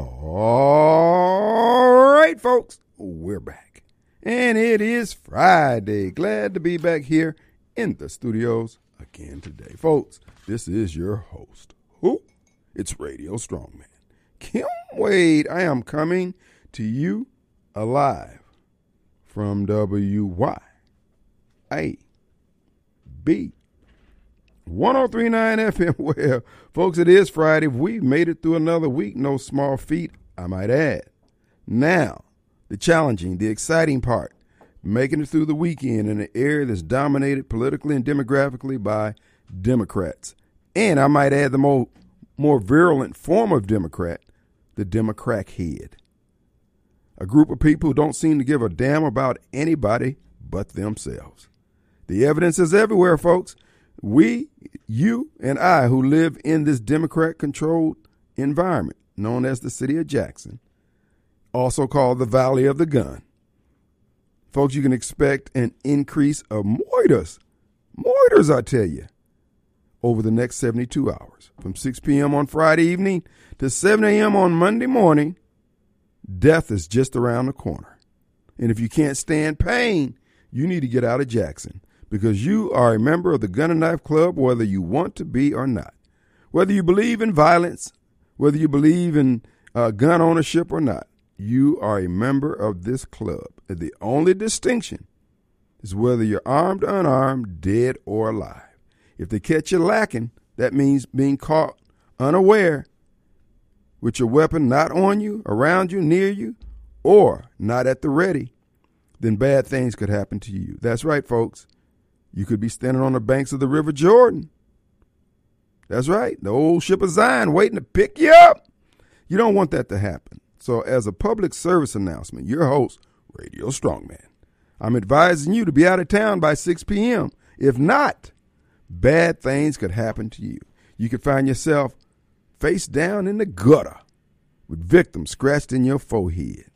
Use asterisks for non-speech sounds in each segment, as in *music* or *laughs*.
All right, folks, we're back. And it is Friday. Glad to be back here in the studios again today. Folks, this is your host. Who? It's Radio Strongman. Kim Wade. I am coming to you alive from WY. A B 1039 FM. *laughs* Well, folks, it is Friday. We made it through another week. No small feat, I might add. Now, the challenging, the exciting part, making it through the weekend in an area that's dominated politically and demographically by Democrats. And I might add the more, more virulent form of Democrat, the Democrat head. A group of people who don't seem to give a damn about anybody but themselves. The evidence is everywhere, folks. We, you, and I, who live in this Democrat controlled environment known as the city of Jackson, also called the Valley of the Gun. Folks, you can expect an increase of moiters, moiters, I tell you, over the next 72 hours. From 6 p.m. on Friday evening to 7 a.m. on Monday morning, death is just around the corner. And if you can't stand pain, you need to get out of Jackson because you are a member of the Gun and Knife Club, whether you want to be or not. Whether you believe in violence, whether you believe in uh, gun ownership or not, you are a member of this club. The only distinction is whether you're armed, unarmed, dead, or alive. If they catch you lacking, that means being caught unaware with your weapon not on you, around you, near you, or not at the ready, then bad things could happen to you. That's right, folks. You could be standing on the banks of the River Jordan. That's right, the old ship of Zion waiting to pick you up. You don't want that to happen. So, as a public service announcement, your host, Radio Strongman, I'm advising you to be out of town by 6 p.m. If not, bad things could happen to you. You could find yourself face down in the gutter with victims scratched in your forehead,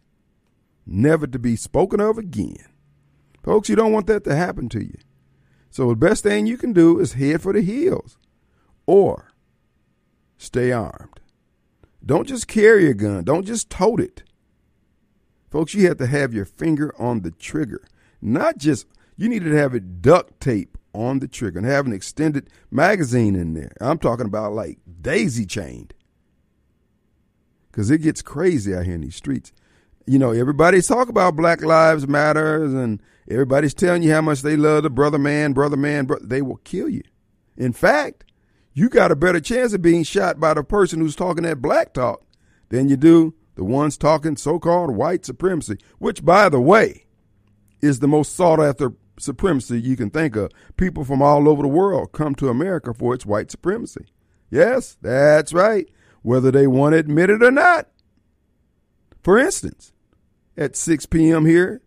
never to be spoken of again. Folks, you don't want that to happen to you. So the best thing you can do is head for the hills or stay armed. Don't just carry a gun, don't just tote it. Folks, you have to have your finger on the trigger. Not just, you need to have it duct tape on the trigger and have an extended magazine in there. I'm talking about like daisy chained. Because it gets crazy out here in these streets. You know, everybody's talking about Black Lives Matters and Everybody's telling you how much they love the brother man, brother man, brother. They will kill you. In fact, you got a better chance of being shot by the person who's talking that black talk than you do the ones talking so called white supremacy, which, by the way, is the most sought after supremacy you can think of. People from all over the world come to America for its white supremacy. Yes, that's right, whether they want to admit it or not. For instance, at 6 p.m. here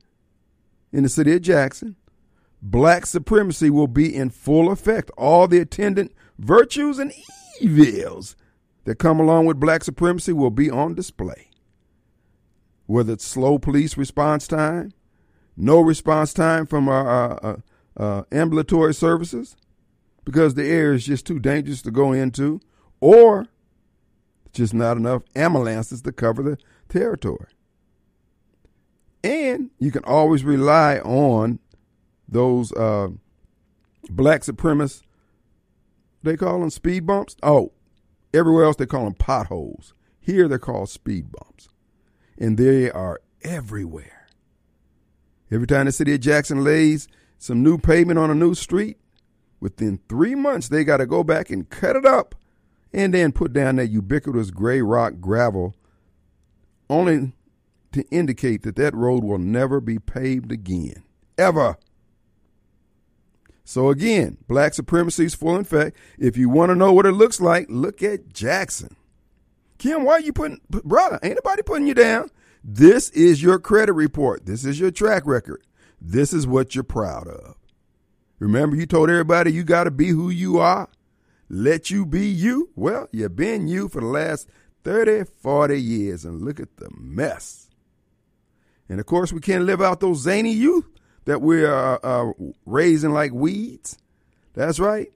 in the city of Jackson, black supremacy will be in full effect. All the attendant virtues and evils that come along with black supremacy will be on display. Whether it's slow police response time, no response time from our, our, our ambulatory services because the air is just too dangerous to go into, or just not enough ambulances to cover the territory. And you can always rely on those uh, black supremacists. They call them speed bumps. Oh, everywhere else they call them potholes. Here they're called speed bumps. And they are everywhere. Every time the city of Jackson lays some new pavement on a new street, within three months they got to go back and cut it up and then put down that ubiquitous gray rock gravel only to indicate that that road will never be paved again. Ever. So again, black supremacy is full in effect. If you want to know what it looks like, look at Jackson. Kim, why are you putting, brother, ain't nobody putting you down. This is your credit report. This is your track record. This is what you're proud of. Remember, you told everybody you got to be who you are. Let you be you. Well, you've been you for the last 30, 40 years, and look at the mess. And of course, we can't live out those zany youth that we're uh, uh, raising like weeds. That's right.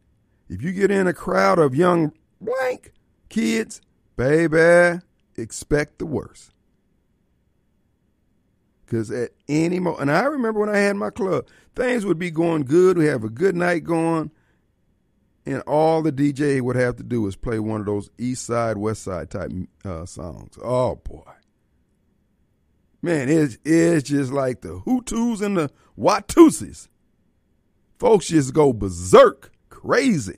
If you get in a crowd of young blank kids, baby, expect the worst. Because at any moment, and I remember when I had my club, things would be going good. We have a good night going, and all the DJ would have to do is play one of those East Side, West Side type uh, songs. Oh boy, man, it's it's just like the Hutus and the Watusis. Folks just go berserk, crazy.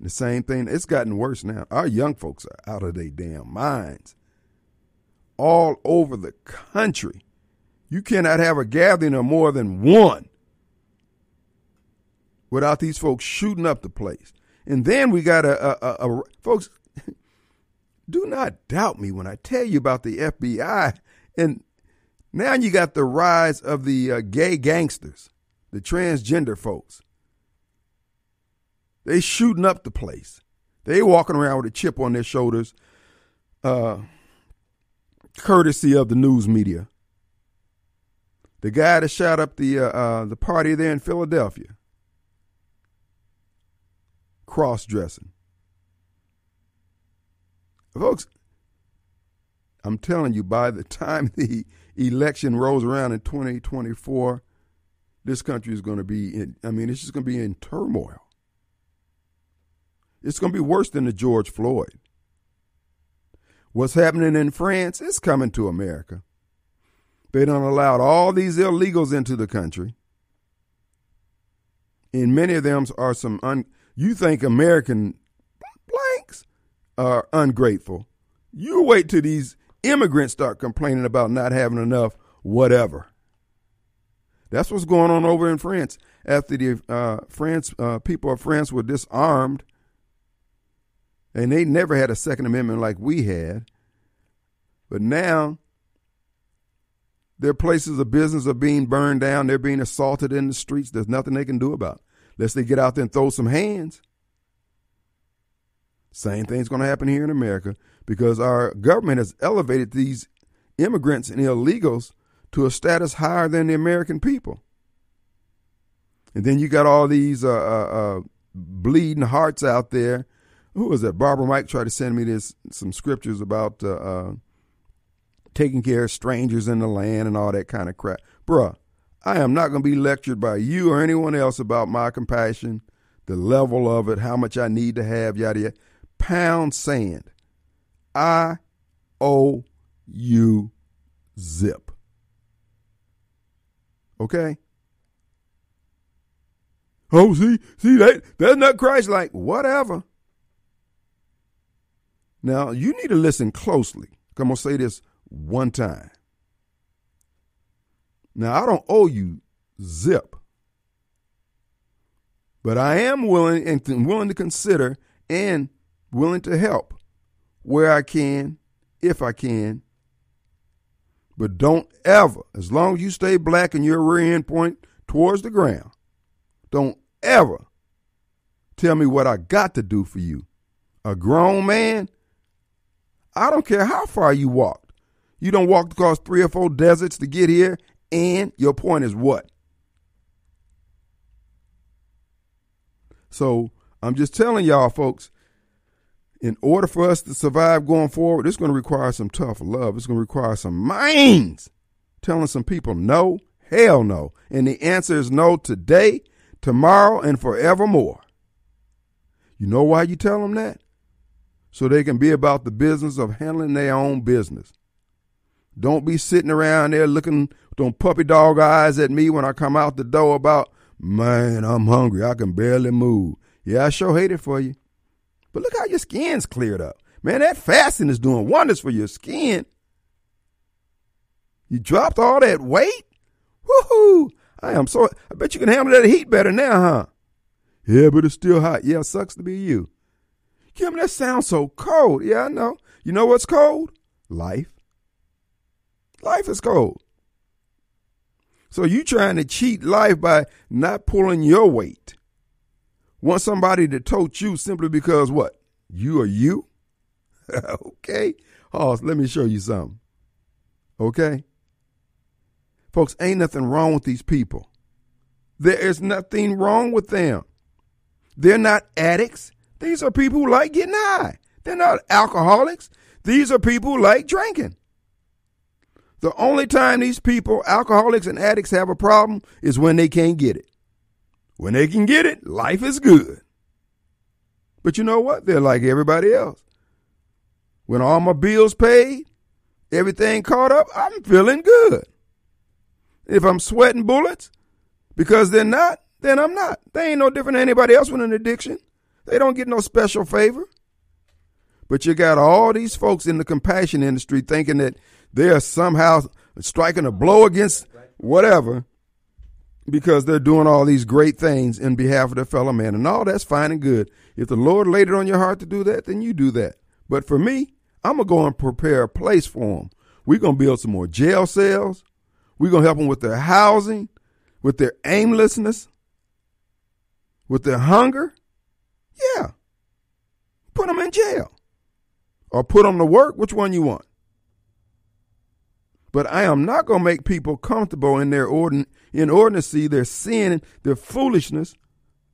The same thing, it's gotten worse now. Our young folks are out of their damn minds. All over the country. You cannot have a gathering of more than one without these folks shooting up the place. And then we got a, a, a, a folks. Do not doubt me when I tell you about the FBI. And now you got the rise of the uh, gay gangsters, the transgender folks. They shooting up the place. They walking around with a chip on their shoulders, uh, courtesy of the news media. The guy that shot up the uh, uh, the party there in Philadelphia, cross dressing. Folks, I'm telling you, by the time *laughs* the election rolls around in 2024, this country is going to be in, I mean, it's just going to be in turmoil. It's going to be worse than the George Floyd. What's happening in France is coming to America. They done allowed all these illegals into the country. And many of them are some, un, you think American blanks are ungrateful. You wait till these immigrants start complaining about not having enough whatever. That's what's going on over in France. After the uh, France uh, people of France were disarmed and they never had a Second Amendment like we had. But now their places of business are being burned down. They're being assaulted in the streets. There's nothing they can do about it unless they get out there and throw some hands. Same thing's going to happen here in America because our government has elevated these immigrants and illegals to a status higher than the American people. And then you got all these uh, uh, uh, bleeding hearts out there who was that? Barbara Mike tried to send me this some scriptures about uh, uh, taking care of strangers in the land and all that kind of crap. Bruh, I am not going to be lectured by you or anyone else about my compassion, the level of it, how much I need to have, yada yada. Pound sand. I O U zip. Okay? Oh, see, see that that's not Christ like. Whatever. Now, you need to listen closely. I'm to say this one time. Now, I don't owe you zip, but I am willing and willing to consider and willing to help where I can, if I can. But don't ever, as long as you stay black and your rear end point towards the ground, don't ever tell me what I got to do for you. A grown man I don't care how far you walked. You don't walk across three or four deserts to get here, and your point is what? So I'm just telling y'all, folks, in order for us to survive going forward, it's going to require some tough love. It's going to require some minds telling some people no, hell no. And the answer is no today, tomorrow, and forevermore. You know why you tell them that? so they can be about the business of handling their own business. Don't be sitting around there looking with puppy dog eyes at me when I come out the door about, man, I'm hungry. I can barely move. Yeah, I sure hate it for you. But look how your skin's cleared up. Man, that fasting is doing wonders for your skin. You dropped all that weight? Woohoo! I am so, I bet you can handle that heat better now, huh? Yeah, but it's still hot. Yeah, sucks to be you. Kim, that sounds so cold. Yeah, I know. You know what's cold? Life. Life is cold. So you trying to cheat life by not pulling your weight. Want somebody to tote you simply because what? You are you? *laughs* okay. Oh, let me show you something. Okay? Folks, ain't nothing wrong with these people. There is nothing wrong with them. They're not addicts. These are people who like getting high. They're not alcoholics. These are people who like drinking. The only time these people, alcoholics and addicts, have a problem is when they can't get it. When they can get it, life is good. But you know what? They're like everybody else. When all my bills paid, everything caught up, I'm feeling good. If I'm sweating bullets because they're not, then I'm not. They ain't no different than anybody else with an addiction. They don't get no special favor. But you got all these folks in the compassion industry thinking that they're somehow striking a blow against whatever because they're doing all these great things in behalf of their fellow man. And all that's fine and good. If the Lord laid it on your heart to do that, then you do that. But for me, I'm going to go and prepare a place for them. We're going to build some more jail cells. We're going to help them with their housing, with their aimlessness, with their hunger. Yeah. Put them in jail or put them to work. Which one you want? But I am not going to make people comfortable in their ordin- inordinacy, their sin, their foolishness,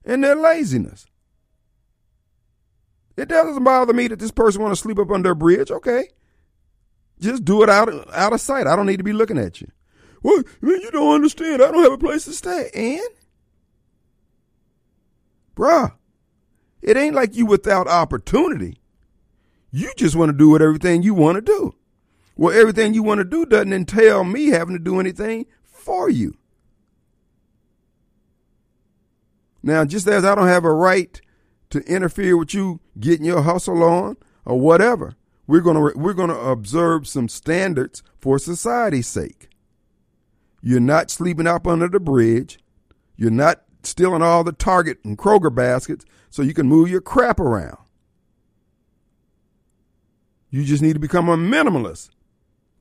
and their laziness. It doesn't bother me that this person want to sleep up under a bridge. Okay, just do it out out of sight. I don't need to be looking at you. Well, you don't understand. I don't have a place to stay. And, bruh, it ain't like you without opportunity. You just want to do what everything you want to do. Well, everything you want to do doesn't entail me having to do anything for you. Now, just as I don't have a right to interfere with you getting your hustle on or whatever, we're going to we're to observe some standards for society's sake. You're not sleeping up under the bridge. You're not stealing all the Target and Kroger baskets so you can move your crap around. You just need to become a minimalist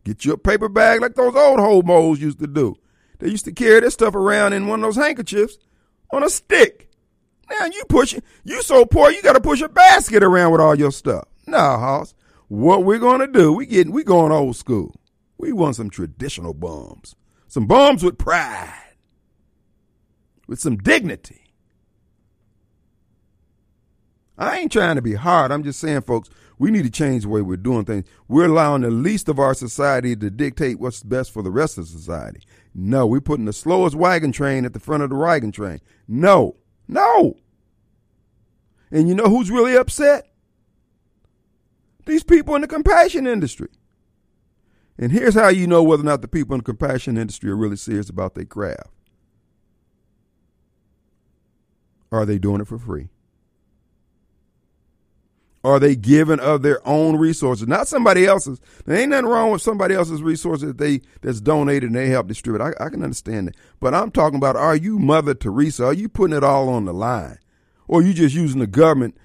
Get you a paper bag like those old hobos used to do. They used to carry this stuff around in one of those handkerchiefs on a stick. Now you push. You so poor you got to push a basket around with all your stuff. Nah, Hoss. What we're gonna do? We getting we going old school. We want some traditional bums, some bums with pride, with some dignity. I ain't trying to be hard. I'm just saying, folks, we need to change the way we're doing things. We're allowing the least of our society to dictate what's best for the rest of society. No, we're putting the slowest wagon train at the front of the wagon train. No, no. And you know who's really upset? These people in the compassion industry. And here's how you know whether or not the people in the compassion industry are really serious about their craft. Are they doing it for free? Are they giving of their own resources, not somebody else's? There ain't nothing wrong with somebody else's resources that they that's donated and they help distribute. I, I can understand that, but I'm talking about: Are you Mother Teresa? Are you putting it all on the line, or you just using the government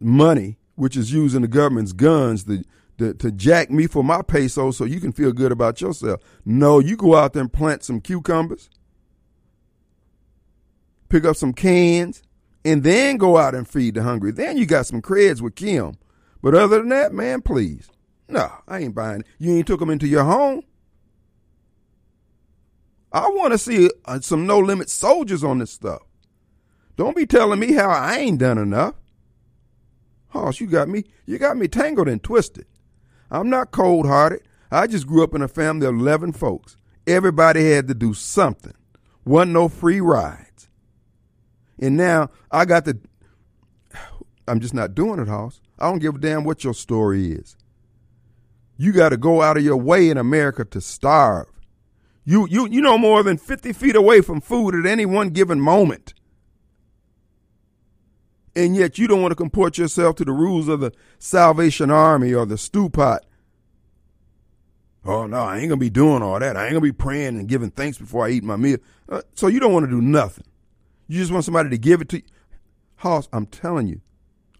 money, which is using the government's guns to to, to jack me for my peso so you can feel good about yourself? No, you go out there and plant some cucumbers, pick up some cans and then go out and feed the hungry. Then you got some creds with Kim. But other than that, man, please. No, I ain't buying it. You ain't took them into your home. I want to see uh, some no limit soldiers on this stuff. Don't be telling me how I ain't done enough. Hoss, you got me, you got me tangled and twisted. I'm not cold hearted. I just grew up in a family of 11 folks. Everybody had to do something. Wasn't no free ride. And now I got to, I'm just not doing it, Hoss. I don't give a damn what your story is. You got to go out of your way in America to starve. You, you, you know more than 50 feet away from food at any one given moment. And yet you don't want to comport yourself to the rules of the Salvation Army or the stew pot. Oh, no, I ain't going to be doing all that. I ain't going to be praying and giving thanks before I eat my meal. Uh, so you don't want to do nothing. You just want somebody to give it to you. Hoss, I'm telling you,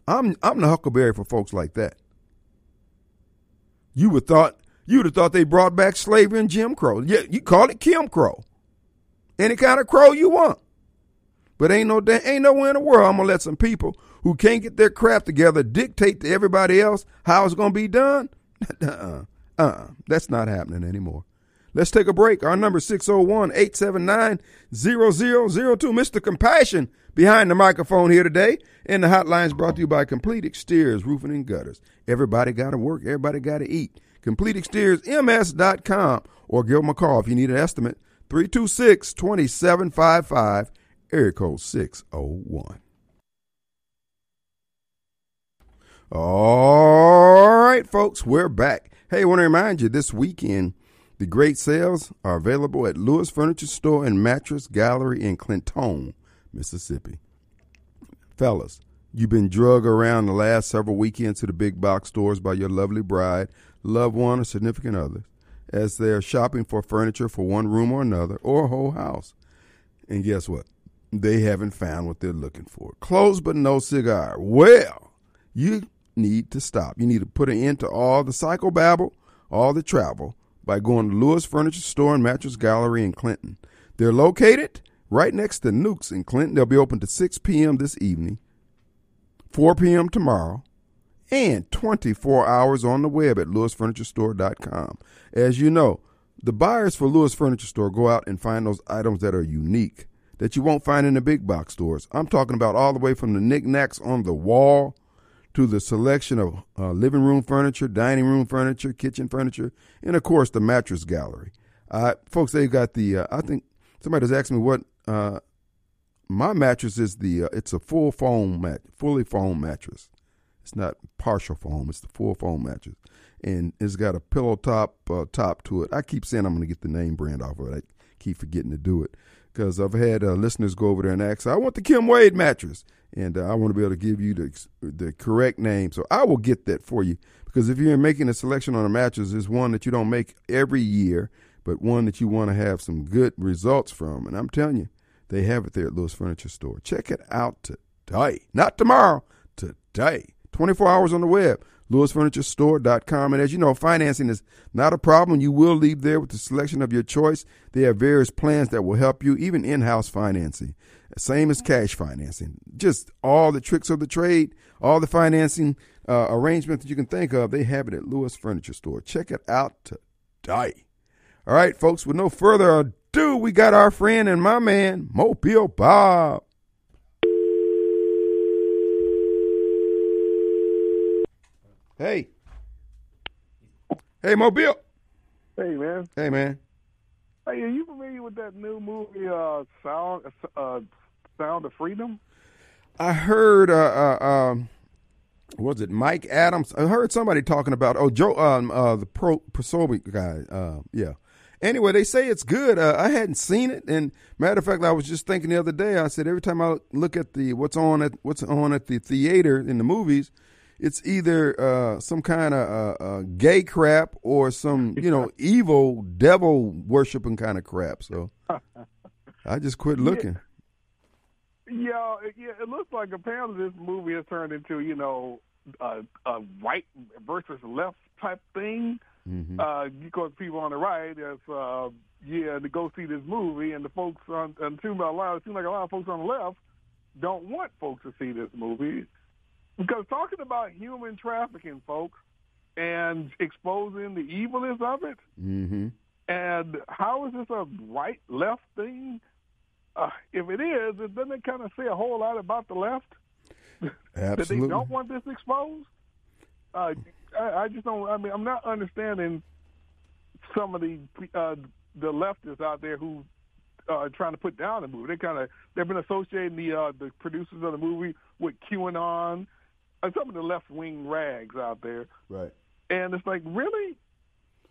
I'm I'm the huckleberry for folks like that. You would thought you would have thought they brought back slavery and Jim Crow. Yeah, you call it Kim Crow. Any kind of crow you want. But ain't no ain't nowhere in the world I'm gonna let some people who can't get their crap together dictate to everybody else how it's gonna be done. *laughs* uh-uh. uh-uh. That's not happening anymore. Let's take a break. Our number 601 879 0002. Mr. Compassion behind the microphone here today. And the hotline is brought to you by Complete Exteriors, Roofing and Gutters. Everybody got to work, everybody got to eat. CompleteExteriorsMS.com or give them a call if you need an estimate. 326 2755, area code 601. All right, folks, we're back. Hey, I want to remind you this weekend, the great sales are available at Lewis Furniture Store and Mattress Gallery in Clinton, Mississippi. Fellas, you've been drug around the last several weekends to the big box stores by your lovely bride, loved one, or significant other as they're shopping for furniture for one room or another or a whole house. And guess what? They haven't found what they're looking for. Close but no cigar. Well, you need to stop. You need to put an end to all the psychobabble, all the travel by going to Lewis Furniture Store and Mattress Gallery in Clinton. They're located right next to Newk's in Clinton. They'll be open to 6 p.m. this evening, 4 p.m. tomorrow, and 24 hours on the web at lewisfurniturestore.com. As you know, the buyers for Lewis Furniture Store go out and find those items that are unique that you won't find in the big box stores. I'm talking about all the way from the knickknacks on the wall to the selection of uh, living room furniture, dining room furniture, kitchen furniture, and of course the mattress gallery. Uh, folks, they've got the. Uh, I think somebody was asking me what uh, my mattress is. The uh, it's a full foam mat, fully foam mattress. It's not partial foam; it's the full foam mattress, and it's got a pillow top uh, top to it. I keep saying I'm going to get the name brand off of it. I keep forgetting to do it because I've had listeners go over there and ask, "I want the Kim Wade mattress." And uh, I want to be able to give you the the correct name. So I will get that for you because if you're making a selection on a mattress, it's one that you don't make every year, but one that you want to have some good results from. And I'm telling you, they have it there at Lewis Furniture Store. Check it out today, not tomorrow, today. 24 hours on the web lewisfurniturestore.com. And as you know, financing is not a problem. You will leave there with the selection of your choice. They have various plans that will help you, even in house financing. Same as cash financing. Just all the tricks of the trade, all the financing uh, arrangements that you can think of, they have it at Lewis Furniture Store. Check it out today. All right, folks, with no further ado, we got our friend and my man, Mobile Bob. Hey. Hey, Mobile. Hey, man. Hey, man. Hey, are you familiar with that new movie, uh, Sound uh, Sound of Freedom? I heard, uh, uh, um, was it Mike Adams? I heard somebody talking about, oh, Joe, um, uh, the pro Prosobic guy. Uh, yeah. Anyway, they say it's good. Uh, I hadn't seen it, and matter of fact, I was just thinking the other day. I said every time I look at the what's on at what's on at the theater in the movies, it's either uh, some kind of uh, uh, gay crap or some *laughs* you know evil devil worshiping kind of crap. So I just quit looking. Yeah, yeah, it looks like apparently this movie has turned into you know a, a right versus left type thing. Mm-hmm. Uh, because people on the right, is uh, yeah, to go see this movie, and the folks on and seems like a lot, it seems like a lot of folks on the left don't want folks to see this movie. Because talking about human trafficking, folks, and exposing the evilness of it, mm-hmm. and how is this a right left thing? Uh, if it is, it doesn't kind of say a whole lot about the left *laughs* that they don't want this exposed. Uh, I, I just don't. I mean, I'm not understanding some of the uh, the leftists out there who uh, trying to put down the movie. They kind of they've been associating the uh, the producers of the movie with QAnon some of the left wing rags out there. Right. And it's like, really?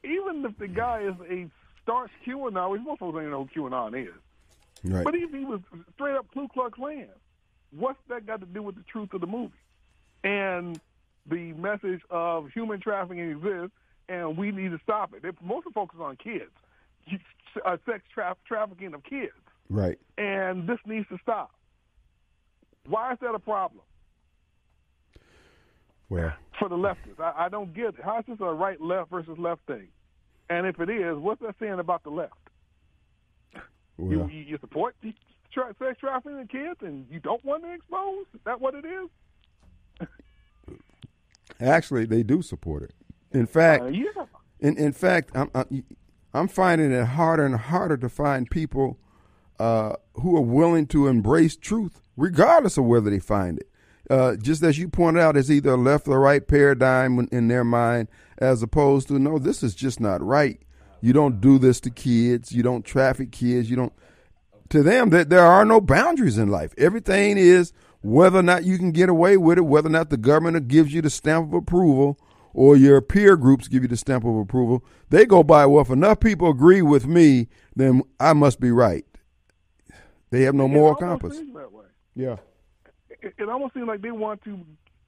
Even if the guy is a starch QAnon, which most folks don't even know who QAnon is. Right. But if he was straight up Ku Klux Klan, what's that got to do with the truth of the movie? And the message of human trafficking exists, and we need to stop it. They mostly focus on kids, uh, sex tra- trafficking of kids. Right. And this needs to stop. Why is that a problem? For the leftists, I, I don't get it. How is this a right left versus left thing? And if it is, what's that saying about the left? Well, you, you support tra- sex trafficking in kids, and you don't want to expose? Is that what it is? Actually, they do support it. In fact, uh, yeah. in in fact, I'm, I, I'm finding it harder and harder to find people uh, who are willing to embrace truth, regardless of whether they find it. Uh, just as you pointed out, it's either a left or right paradigm in their mind, as opposed to no, this is just not right. You don't do this to kids. You don't traffic kids. You don't. To them, that there are no boundaries in life. Everything is whether or not you can get away with it, whether or not the government gives you the stamp of approval, or your peer groups give you the stamp of approval. They go by well. If enough people agree with me, then I must be right. They have no moral compass. Yeah it, it almost seems like they want to,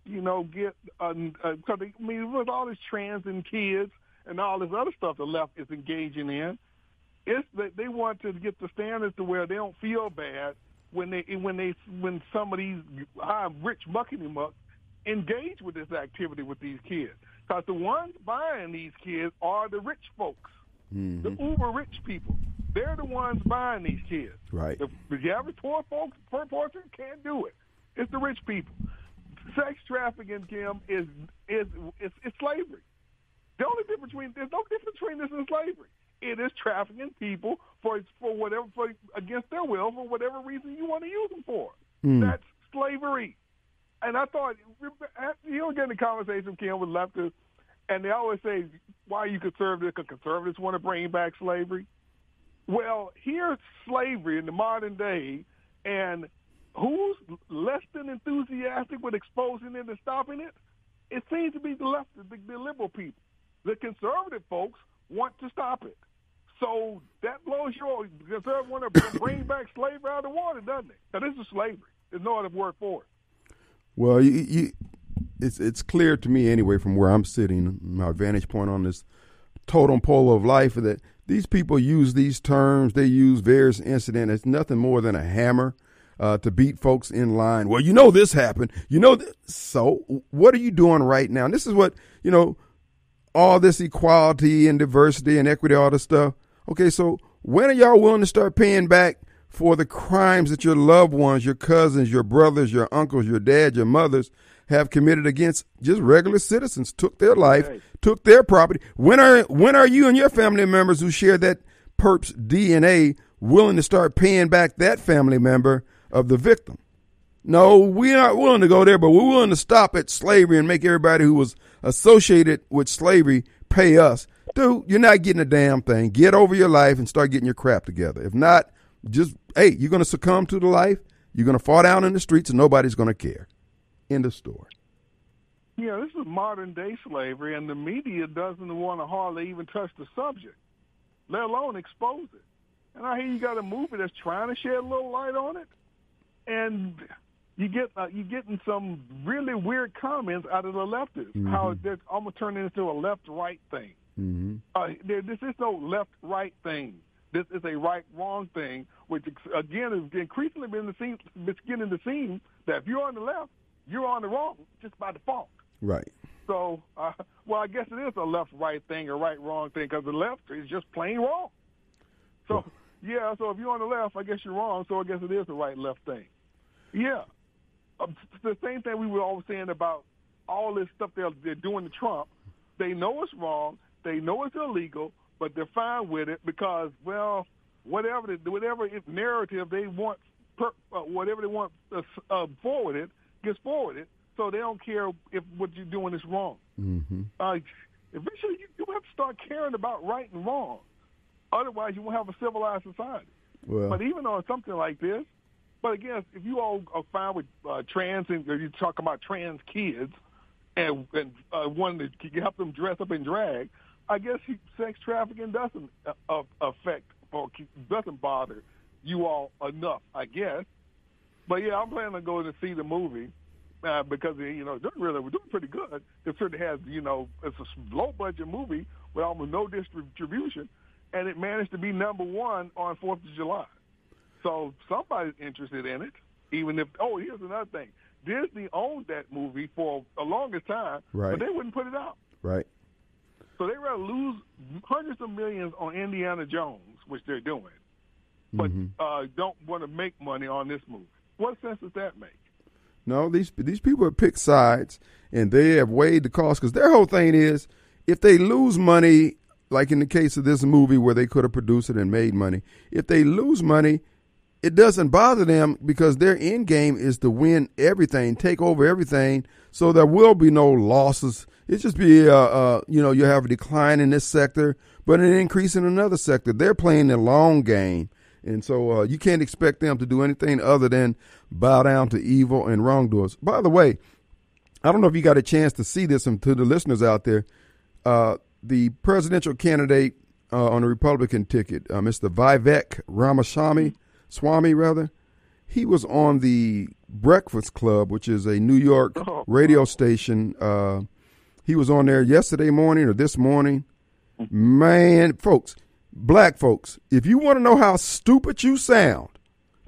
you know, get because uh, uh, I mean with all this trans and kids and all this other stuff the left is engaging in, it's that they want to get the standards to where they don't feel bad when they when they when some of these high rich muckety muck engage with this activity with these kids. Because the ones buying these kids are the rich folks, mm-hmm. the uber rich people. They're the ones buying these kids. Right. The, the average poor folks, poor person can't do it. It's the rich people. Sex trafficking, Kim, is is it's, it's slavery. The only difference between there's no difference between this and slavery. It is trafficking people for for whatever for against their will for whatever reason you want to use them for. Mm. That's slavery. And I thought you know, get in the conversation, Kim, with leftists, and they always say, "Why are you conservative?" Because conservatives want to bring back slavery. Well, here's slavery in the modern day, and who's less than enthusiastic with exposing it and stopping it? It seems to be the left, the, the liberal people. The conservative folks want to stop it. So that blows your conservative want to *coughs* bring back slavery out of the water, doesn't it? Now, this is slavery. There's no other word for it. Well, you, you, it's it's clear to me anyway from where I'm sitting, my vantage point on this totem pole of life, that these people use these terms. They use various incidents. It's nothing more than a hammer uh, to beat folks in line. Well, you know this happened. You know, th- so what are you doing right now? And this is what you know, all this equality and diversity and equity, all this stuff. Okay, so when are y'all willing to start paying back for the crimes that your loved ones, your cousins, your brothers, your uncles, your dad, your mothers have committed against just regular citizens? Took their life, took their property. When are when are you and your family members who share that perp's DNA willing to start paying back that family member of the victim. No, we aren't willing to go there, but we're willing to stop at slavery and make everybody who was associated with slavery pay us. Dude, you're not getting a damn thing. Get over your life and start getting your crap together. If not, just, hey, you're going to succumb to the life. You're going to fall down in the streets and nobody's going to care. End of story. Yeah, this is modern day slavery, and the media doesn't want to hardly even touch the subject, let alone expose it. And I hear you got a movie that's trying to shed a little light on it and you get uh, you getting some really weird comments out of the leftists. Mm-hmm. How they're almost turning into a left-right thing. Mm-hmm. Uh, there, this is no left-right thing. This is a right-wrong thing, which again is increasingly been the scene, beginning to seem that if you're on the left, you're on the wrong just by default. Right. So, uh, well, I guess it is a left-right thing, a right-wrong thing, because the left is just plain wrong. So, yeah. So if you're on the left, I guess you're wrong. So I guess it is a right-left thing. Yeah. Um, the same thing we were always saying about all this stuff they're, they're doing to Trump. They know it's wrong. They know it's illegal, but they're fine with it because, well, whatever the, whatever narrative they want, per, uh, whatever they want uh, uh, forwarded gets forwarded. So they don't care if what you're doing is wrong. Mm-hmm. Uh, eventually, you, you have to start caring about right and wrong. Otherwise, you won't have a civilized society. Well, but even on something like this, but again, if you all are fine with uh, trans and you talk about trans kids and, and uh, wanting to help them dress up in drag, I guess sex trafficking doesn't uh, affect or doesn't bother you all enough, I guess. But yeah, I'm planning on going to see the movie uh, because you know they're really we're doing pretty good. It certainly has you know it's a low budget movie with almost no distribution, and it managed to be number one on Fourth of July. So somebody's interested in it, even if. Oh, here's another thing: Disney owned that movie for a longest time, right. but they wouldn't put it out. Right. So they rather lose hundreds of millions on Indiana Jones, which they're doing, but mm-hmm. uh, don't want to make money on this movie. What sense does that make? No, these these people have picked sides and they have weighed the cost because their whole thing is if they lose money like in the case of this movie where they could have produced it and made money, if they lose money, it doesn't bother them because their end game is to win everything, take over everything. So there will be no losses. It just be, uh, uh, you know, you have a decline in this sector, but an increase in another sector. They're playing the long game. And so uh, you can't expect them to do anything other than bow down to evil and wrongdoers. By the way, I don't know if you got a chance to see this and to the listeners out there. Uh, the presidential candidate uh, on the Republican ticket, uh, Mr. Vivek Ramaswamy, Swami rather, he was on the Breakfast Club, which is a New York oh, radio station. Uh, he was on there yesterday morning or this morning. Man, folks, black folks, if you want to know how stupid you sound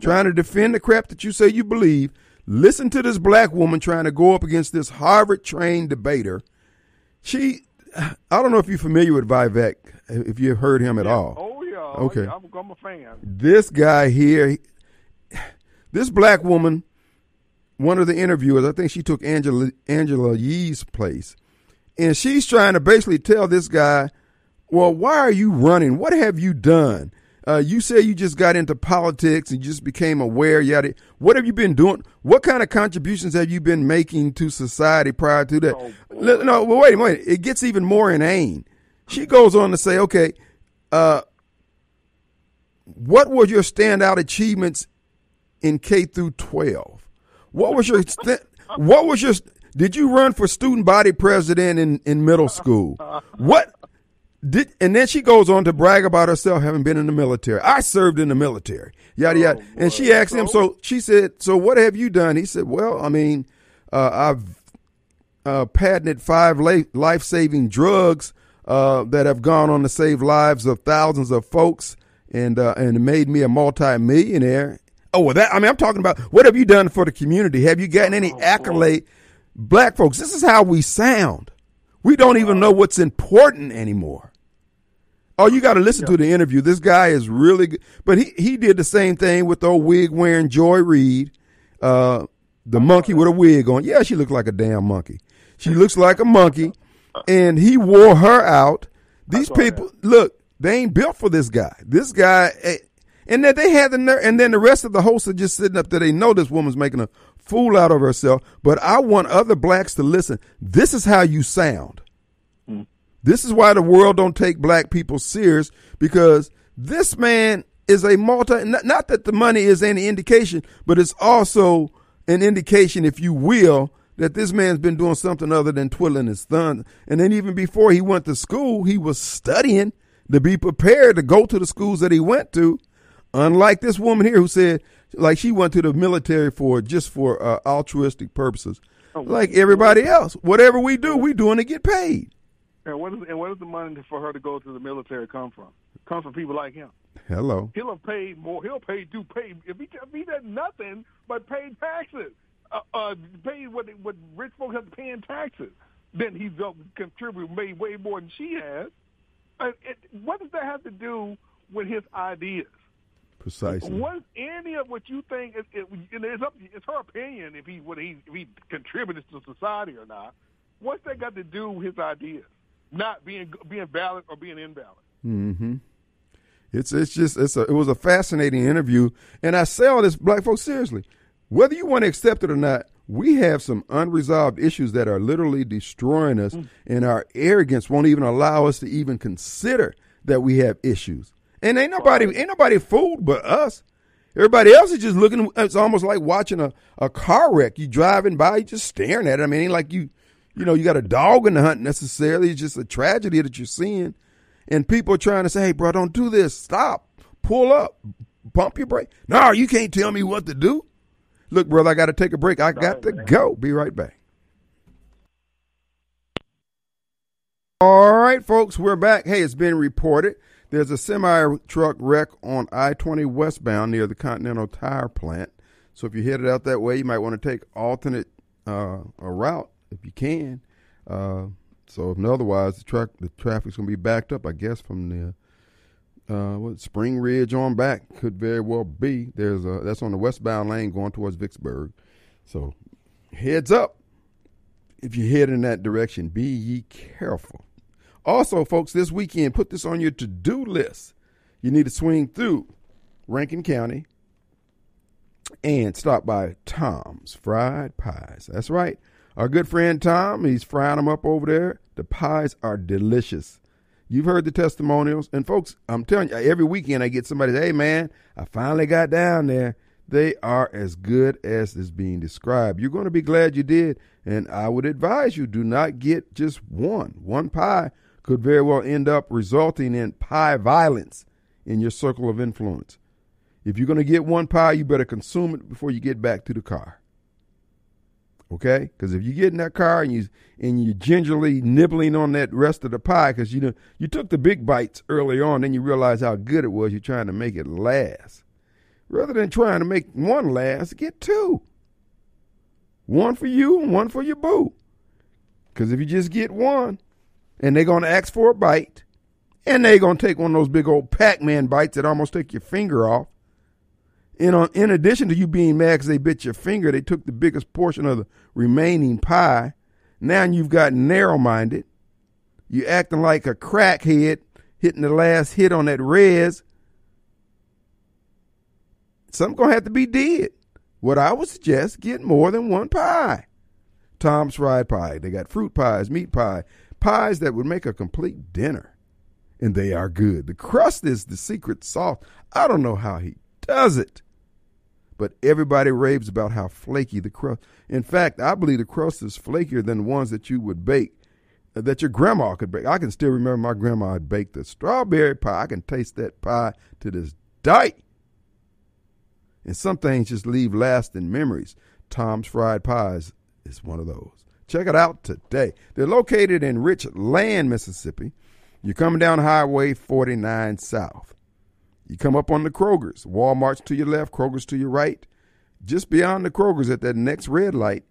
trying to defend the crap that you say you believe, listen to this black woman trying to go up against this Harvard trained debater. She, I don't know if you're familiar with Vivek, if you've heard him at yeah. all. Oh. Okay. Yeah. I'm, I'm, a fan. This guy here, this black woman, one of the interviewers, I think she took Angela, Angela Yee's place. And she's trying to basically tell this guy, well, why are you running? What have you done? Uh, you say you just got into politics and just became aware. Yada. What have you been doing? What kind of contributions have you been making to society prior to that? Oh, no, well, wait, minute. It gets even more inane. She goes on to say, okay, uh, what were your standout achievements in K through 12? What was your st- what was your did you run for student body president in, in middle school? What did, and then she goes on to brag about herself having been in the military. I served in the military, yada yada. Oh, and she asked him, so she said, "So what have you done?" He said, "Well, I mean, uh, I've uh, patented five life saving drugs uh, that have gone on to save lives of thousands of folks, and uh, and made me a multi millionaire." Oh, well, that I mean, I'm talking about what have you done for the community? Have you gotten any oh, accolade? Black folks, this is how we sound. We don't even know what's important anymore. Oh, you got to listen yeah. to the interview. This guy is really good. But he, he did the same thing with the old wig wearing Joy Reid, uh, the monkey with a wig on. Yeah, she looked like a damn monkey. She looks like a monkey, and he wore her out. These people, look, they ain't built for this guy. This guy, eh, and then they had the nerve, and then the rest of the hosts are just sitting up there. They know this woman's making a fool out of herself. But I want other blacks to listen. This is how you sound. Mm. This is why the world don't take black people serious because this man is a multi. Not, not that the money is any indication, but it's also an indication, if you will, that this man's been doing something other than twiddling his thumb. And then even before he went to school, he was studying to be prepared to go to the schools that he went to. Unlike this woman here who said, like she went to the military for just for uh, altruistic purposes, oh, like everybody else. Whatever we do, we doing to get paid. And what is and where does the money for her to go to the military come from? It comes from people like him. Hello. He'll have paid more. He'll pay do pay if he if he did nothing but paid taxes. Uh, uh, pay what what rich folks have to pay in taxes. Then he's going to contribute made way more than she has. Uh, it, what does that have to do with his ideas? Precisely. What any of what you think it, it, it's up it's her opinion if he what he if he contributes to society or not. What's that got to do with his ideas? Not being being valid or being invalid. Mm-hmm. It's it's just it's a it was a fascinating interview, and I say all this black folks seriously. Whether you want to accept it or not, we have some unresolved issues that are literally destroying us, mm. and our arrogance won't even allow us to even consider that we have issues. And ain't nobody ain't nobody fooled but us. Everybody else is just looking. It's almost like watching a, a car wreck. You driving by, you just staring at it. I mean, ain't like you, you know, you got a dog in the hunt necessarily. It's just a tragedy that you're seeing, and people are trying to say, "Hey, bro, don't do this. Stop. Pull up. Pump your brake." No, you can't tell me what to do. Look, brother, I got to take a break. I got to go. Be right back. All right, folks, we're back. Hey, it's been reported there's a semi truck wreck on I 20 westbound near the Continental Tire plant. So if you're headed out that way, you might want to take alternate uh, a route if you can. Uh, so if otherwise, the truck the traffic's gonna be backed up. I guess from the uh, what Spring Ridge on back could very well be. There's a that's on the westbound lane going towards Vicksburg. So heads up if you head in that direction. Be ye careful. Also, folks, this weekend, put this on your to do list. You need to swing through Rankin County and stop by Tom's Fried Pies. That's right. Our good friend Tom, he's frying them up over there. The pies are delicious. You've heard the testimonials. And folks, I'm telling you, every weekend I get somebody, hey man, I finally got down there. They are as good as is being described. You're going to be glad you did. And I would advise you do not get just one. One pie could very well end up resulting in pie violence in your circle of influence. If you're going to get one pie, you better consume it before you get back to the car. Okay? Because if you get in that car and you and you're gingerly nibbling on that rest of the pie, because you know you took the big bites early on, then you realize how good it was. You're trying to make it last, rather than trying to make one last. Get two. One for you and one for your boo. Because if you just get one, and they're gonna ask for a bite, and they're gonna take one of those big old Pac-Man bites that almost take your finger off in, on, in addition to you being mad because they bit your finger, they took the biggest portion of the remaining pie. Now you've got narrow minded. You acting like a crackhead hitting the last hit on that res. Something gonna have to be did. What I would suggest, get more than one pie. Tom's fried pie. They got fruit pies, meat pie, pies that would make a complete dinner. And they are good. The crust is the secret sauce. I don't know how he does it but everybody raves about how flaky the crust. In fact, I believe the crust is flakier than the ones that you would bake, uh, that your grandma could bake. I can still remember my grandma had baked the strawberry pie. I can taste that pie to this day. And some things just leave lasting memories. Tom's Fried Pies is one of those. Check it out today. They're located in Richland, Mississippi. You're coming down Highway 49 South. You come up on the Kroger's, Walmart's to your left, Kroger's to your right. Just beyond the Kroger's at that next red light,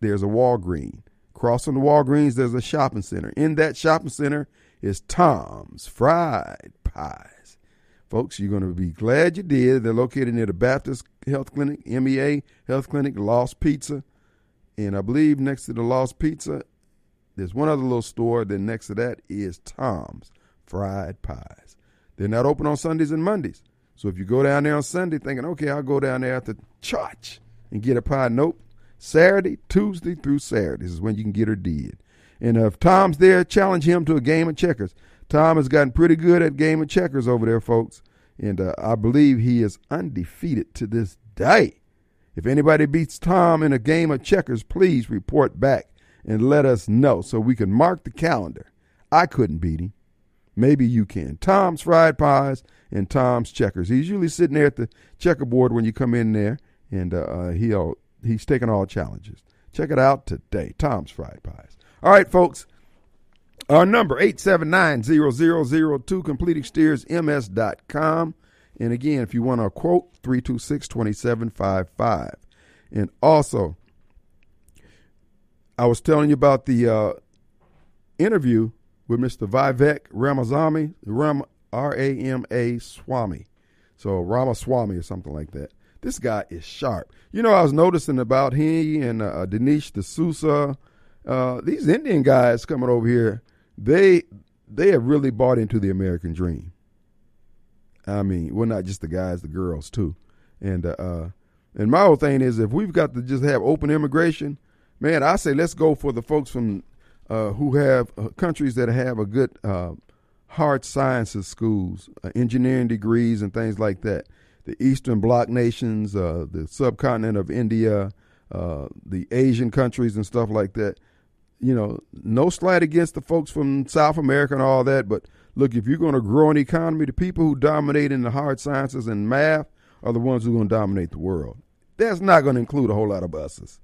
there's a Walgreen. Crossing the Walgreens, there's a shopping center. In that shopping center is Tom's Fried Pies. Folks, you're going to be glad you did. They're located near the Baptist Health Clinic, MEA Health Clinic, Lost Pizza. And I believe next to the Lost Pizza, there's one other little store. Then next to that is Tom's Fried Pies. They're not open on Sundays and Mondays. So if you go down there on Sunday thinking, okay, I'll go down there after church and get a pie, nope. Saturday, Tuesday through Saturday is when you can get her did. And if Tom's there, challenge him to a game of checkers. Tom has gotten pretty good at game of checkers over there, folks. And uh, I believe he is undefeated to this day. If anybody beats Tom in a game of checkers, please report back and let us know so we can mark the calendar. I couldn't beat him. Maybe you can. Tom's Fried Pies and Tom's Checkers. He's usually sitting there at the checkerboard when you come in there, and uh, uh he'll he's taking all challenges. Check it out today. Tom's Fried Pies. All right, folks. Our number, 879-0002, CompleteExteriorsMS.com. And again, if you want a quote, 326-2755. And also, I was telling you about the uh, interview with Mr. Vivek Ramaswamy, Ram, R-A-M-A Swami. So Ramaswamy or something like that. This guy is sharp. You know, I was noticing about he and uh, Dinesh D'Souza, uh, these Indian guys coming over here, they they have really bought into the American dream. I mean, well, not just the guys, the girls too. And uh, uh, and my whole thing is, if we've got to just have open immigration, man, I say let's go for the folks from who have uh, countries that have a good uh, hard sciences schools, uh, engineering degrees, and things like that. The Eastern Bloc nations, uh, the subcontinent of India, uh, the Asian countries, and stuff like that. You know, no slight against the folks from South America and all that, but look, if you're going to grow an economy, the people who dominate in the hard sciences and math are the ones who are going to dominate the world. That's not going to include a whole lot of buses.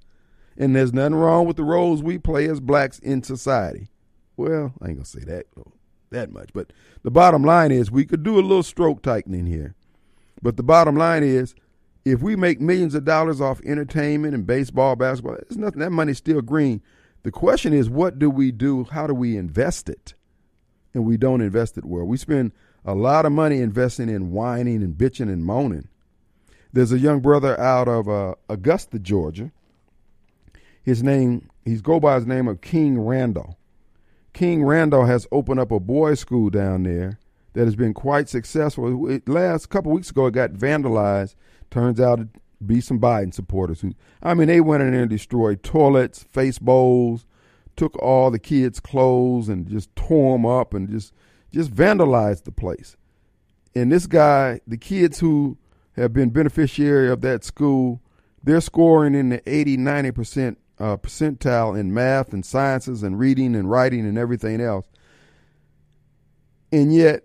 And there's nothing wrong with the roles we play as blacks in society. Well, I ain't gonna say that that much, but the bottom line is we could do a little stroke tightening here. But the bottom line is if we make millions of dollars off entertainment and baseball, basketball, there's nothing that money's still green. The question is what do we do? How do we invest it? And we don't invest it well. We spend a lot of money investing in whining and bitching and moaning. There's a young brother out of uh, Augusta, Georgia, his name, he's go by his name of King Randall. King Randall has opened up a boys' school down there that has been quite successful. It, last couple weeks ago, it got vandalized. Turns out to be some Biden supporters who, I mean, they went in there and destroyed toilets, face bowls, took all the kids' clothes and just tore them up and just just vandalized the place. And this guy, the kids who have been beneficiary of that school, they're scoring in the 80, 90 percent uh, percentile in math and sciences and reading and writing and everything else. And yet,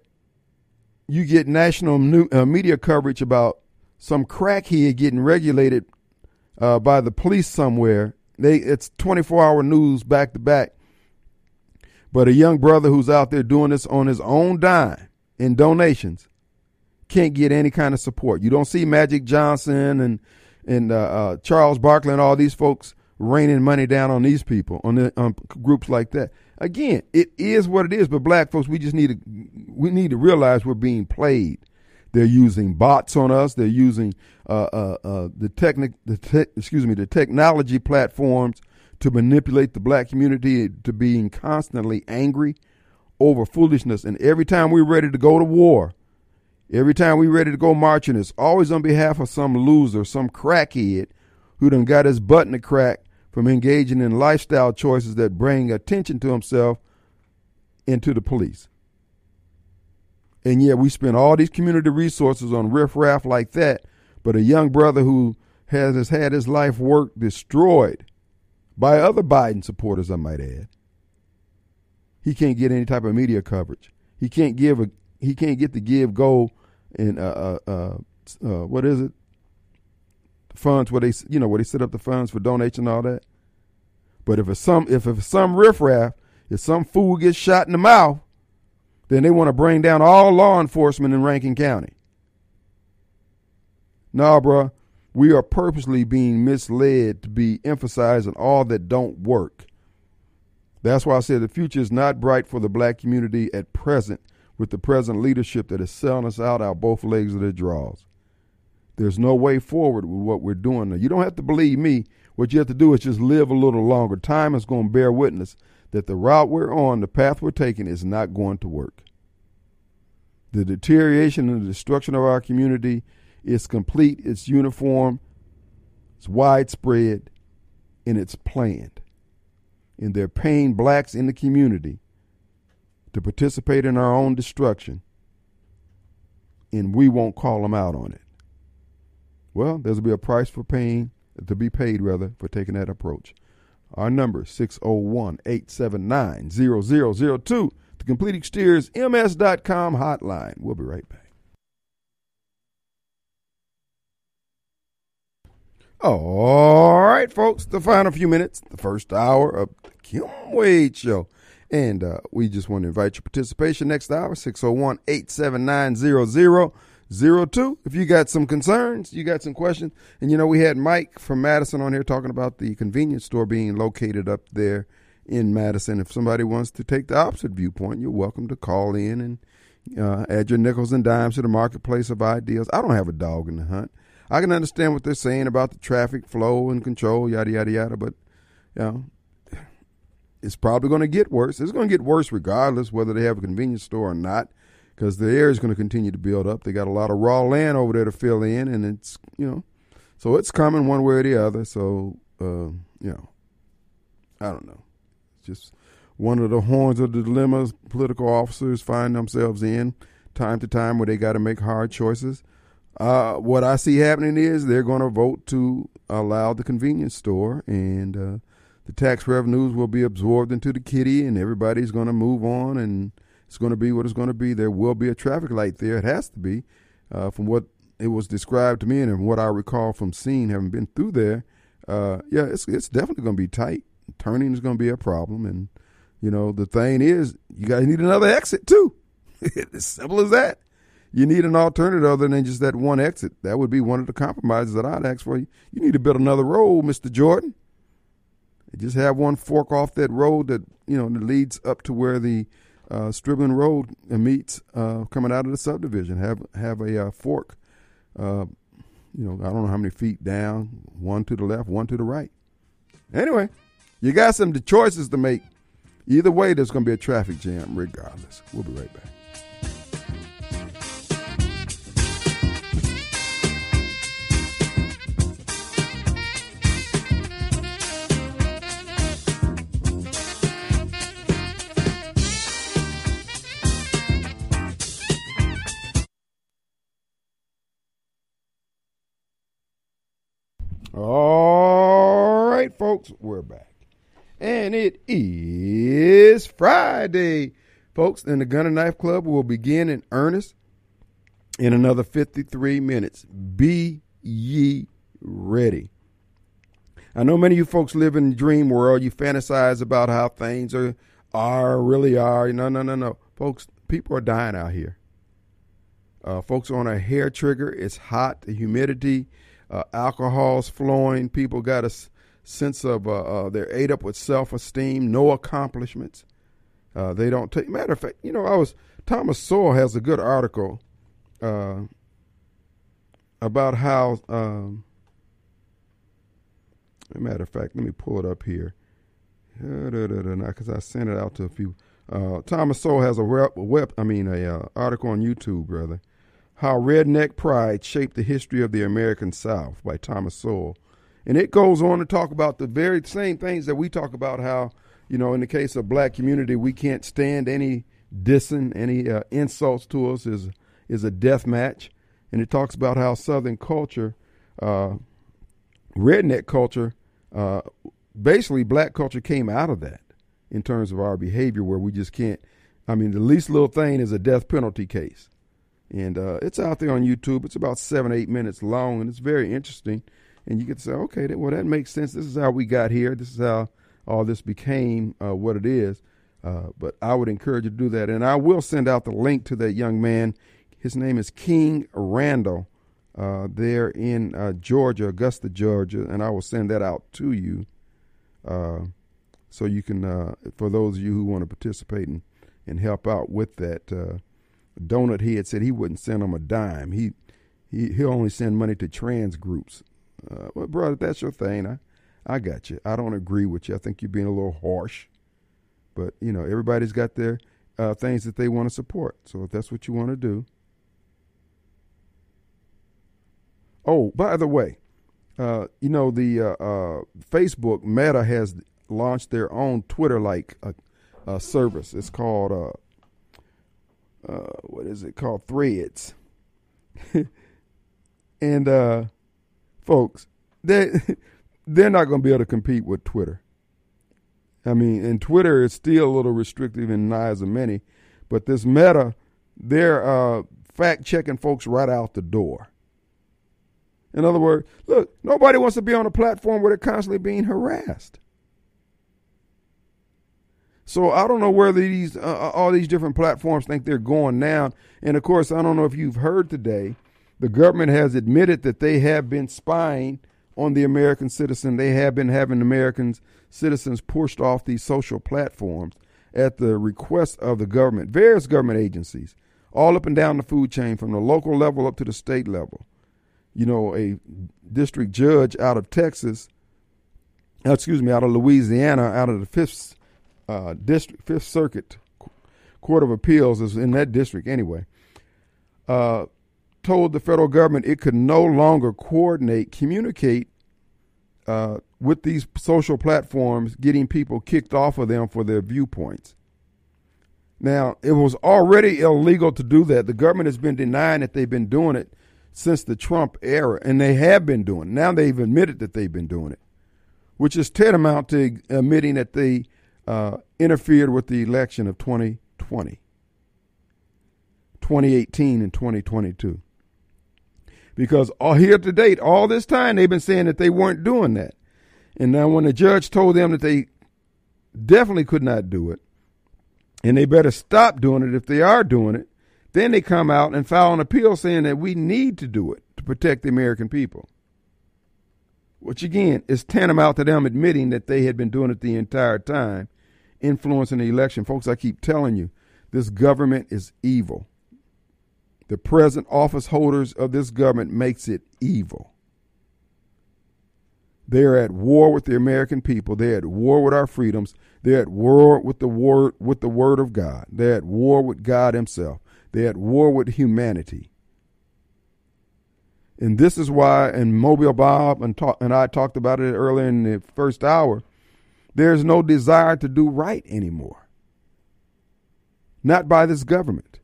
you get national new, uh, media coverage about some crackhead getting regulated uh, by the police somewhere. They it's 24 hour news back to back. But a young brother who's out there doing this on his own dime in donations can't get any kind of support. You don't see Magic Johnson and and uh, uh, Charles Barkley and all these folks raining money down on these people on the on groups like that. Again, it is what it is. But black folks, we just need to we need to realize we're being played. They're using bots on us. They're using uh, uh, uh, the technic, the te- excuse me, the technology platforms to manipulate the black community to being constantly angry over foolishness. And every time we're ready to go to war, every time we're ready to go marching, it's always on behalf of some loser, some crackhead who done got his button to crack from engaging in lifestyle choices that bring attention to himself into the police. And yet we spend all these community resources on riffraff like that, but a young brother who has, has had his life work destroyed by other Biden supporters, I might add. He can't get any type of media coverage. He can't give a he can't get the give go and uh, uh, uh, uh what is it? Funds where they you know where they set up the funds for donation and all that. But if it's some if it's some riffraff, if some fool gets shot in the mouth, then they want to bring down all law enforcement in Rankin County. Nah, bruh, we are purposely being misled to be emphasizing all that don't work. That's why I said the future is not bright for the black community at present with the present leadership that is selling us out our both legs of their draws. There's no way forward with what we're doing now. You don't have to believe me. What you have to do is just live a little longer. Time is going to bear witness that the route we're on, the path we're taking, is not going to work. The deterioration and the destruction of our community is complete, it's uniform, it's widespread, and it's planned. And they're paying blacks in the community to participate in our own destruction, and we won't call them out on it. Well, there'll be a price for paying, to be paid rather, for taking that approach. Our number 601 879 0002. The Complete Exteriors MS.com hotline. We'll be right back. All right, folks, the final few minutes, the first hour of the Kim Wade Show. And uh, we just want to invite your participation next hour, 601 879 0002. If you got some concerns, you got some questions. And you know, we had Mike from Madison on here talking about the convenience store being located up there in Madison. If somebody wants to take the opposite viewpoint, you're welcome to call in and uh, add your nickels and dimes to the marketplace of ideas. I don't have a dog in the hunt. I can understand what they're saying about the traffic flow and control, yada yada yada, but you know, it's probably going to get worse. It's going to get worse regardless whether they have a convenience store or not, because the area is going to continue to build up. They got a lot of raw land over there to fill in, and it's you know, so it's coming one way or the other. So uh, you know, I don't know. It's just one of the horns of the dilemmas political officers find themselves in time to time where they got to make hard choices. Uh, what I see happening is they're going to vote to allow the convenience store, and uh, the tax revenues will be absorbed into the kitty, and everybody's going to move on, and it's going to be what it's going to be. There will be a traffic light there; it has to be, uh, from what it was described to me, and what I recall from seeing, having been through there. Uh, yeah, it's it's definitely going to be tight. Turning is going to be a problem, and you know the thing is, you guys need another exit too. *laughs* as simple as that you need an alternative other than just that one exit. That would be one of the compromises that I'd ask for you. You need to build another road, Mr. Jordan. just have one fork off that road that you know that leads up to where the uh, Stribling Road meets uh, coming out of the subdivision. Have have a uh, fork. Uh, you know, I don't know how many feet down. One to the left, one to the right. Anyway, you got some choices to make. Either way, there's going to be a traffic jam regardless. We'll be right back. All right, folks, we're back. And it is Friday. Folks, and the Gun and Knife Club will begin in earnest in another 53 minutes. Be ye ready. I know many of you folks live in the dream world. You fantasize about how things are, are really are. No, no, no, no. Folks, people are dying out here. Uh, folks are on a hair trigger. It's hot. The humidity uh, alcohol's flowing. People got a s- sense of uh, uh, they're ate up with self esteem, no accomplishments. Uh, they don't take. Matter of fact, you know, I was Thomas Sowell has a good article uh, about how. Um, matter of fact, let me pull it up here. Because I sent it out to a few. Uh, Thomas Sowell has a web, web I mean, a uh, article on YouTube, brother. How Redneck Pride Shaped the History of the American South by Thomas Sowell. And it goes on to talk about the very same things that we talk about how, you know, in the case of black community, we can't stand any dissing, any uh, insults to us is is a death match. And it talks about how Southern culture, uh, redneck culture, uh, basically black culture came out of that in terms of our behavior where we just can't, I mean, the least little thing is a death penalty case and uh, it's out there on YouTube. It's about seven, eight minutes long, and it's very interesting. And you get to say, okay, well, that makes sense. This is how we got here. This is how all this became uh, what it is. Uh, but I would encourage you to do that, and I will send out the link to that young man. His name is King Randall. Uh, there in uh, Georgia, Augusta, Georgia, and I will send that out to you, uh, so you can, for those of you who want to participate and, and help out with that Donut Head said he wouldn't send them a dime. He he he'll only send money to trans groups. Uh, well, brother, that's your thing. I I got you. I don't agree with you. I think you're being a little harsh. But you know, everybody's got their uh, things that they want to support. So if that's what you want to do. Oh, by the way, uh, you know the uh, uh, Facebook Meta has launched their own Twitter-like uh, service. It's called uh, what is it called? Threads. *laughs* and uh, folks, they *laughs* they're not going to be able to compete with Twitter. I mean, and Twitter is still a little restrictive in the eyes of many, but this Meta, they're uh, fact checking folks right out the door. In other words, look, nobody wants to be on a platform where they're constantly being harassed. So I don't know whether these uh, uh, all these different platforms think they're going now. And of course, I don't know if you've heard today, the government has admitted that they have been spying on the American citizen. They have been having American citizens pushed off these social platforms at the request of the government, various government agencies, all up and down the food chain, from the local level up to the state level. You know, a district judge out of Texas, excuse me, out of Louisiana, out of the fifth uh, district, Fifth Circuit Court of Appeals is in that district anyway. Uh, told the federal government it could no longer coordinate, communicate uh, with these social platforms, getting people kicked off of them for their viewpoints. Now, it was already illegal to do that. The government has been denying that they've been doing it since the Trump era, and they have been doing it. Now they've admitted that they've been doing it, which is tantamount to admitting that they uh, interfered with the election of 2020, 2018, and 2022. Because all here to date, all this time, they've been saying that they weren't doing that. And now, when the judge told them that they definitely could not do it, and they better stop doing it if they are doing it, then they come out and file an appeal saying that we need to do it to protect the American people. Which again is tantamount to them admitting that they had been doing it the entire time influencing the election. Folks, I keep telling you, this government is evil. The present office holders of this government makes it evil. They're at war with the American people. They're at war with our freedoms. They're at war with the word with the word of God. They're at war with God Himself. They're at war with humanity. And this is why, and Mobile Bob and, talk, and I talked about it earlier in the first hour, there's no desire to do right anymore. Not by this government.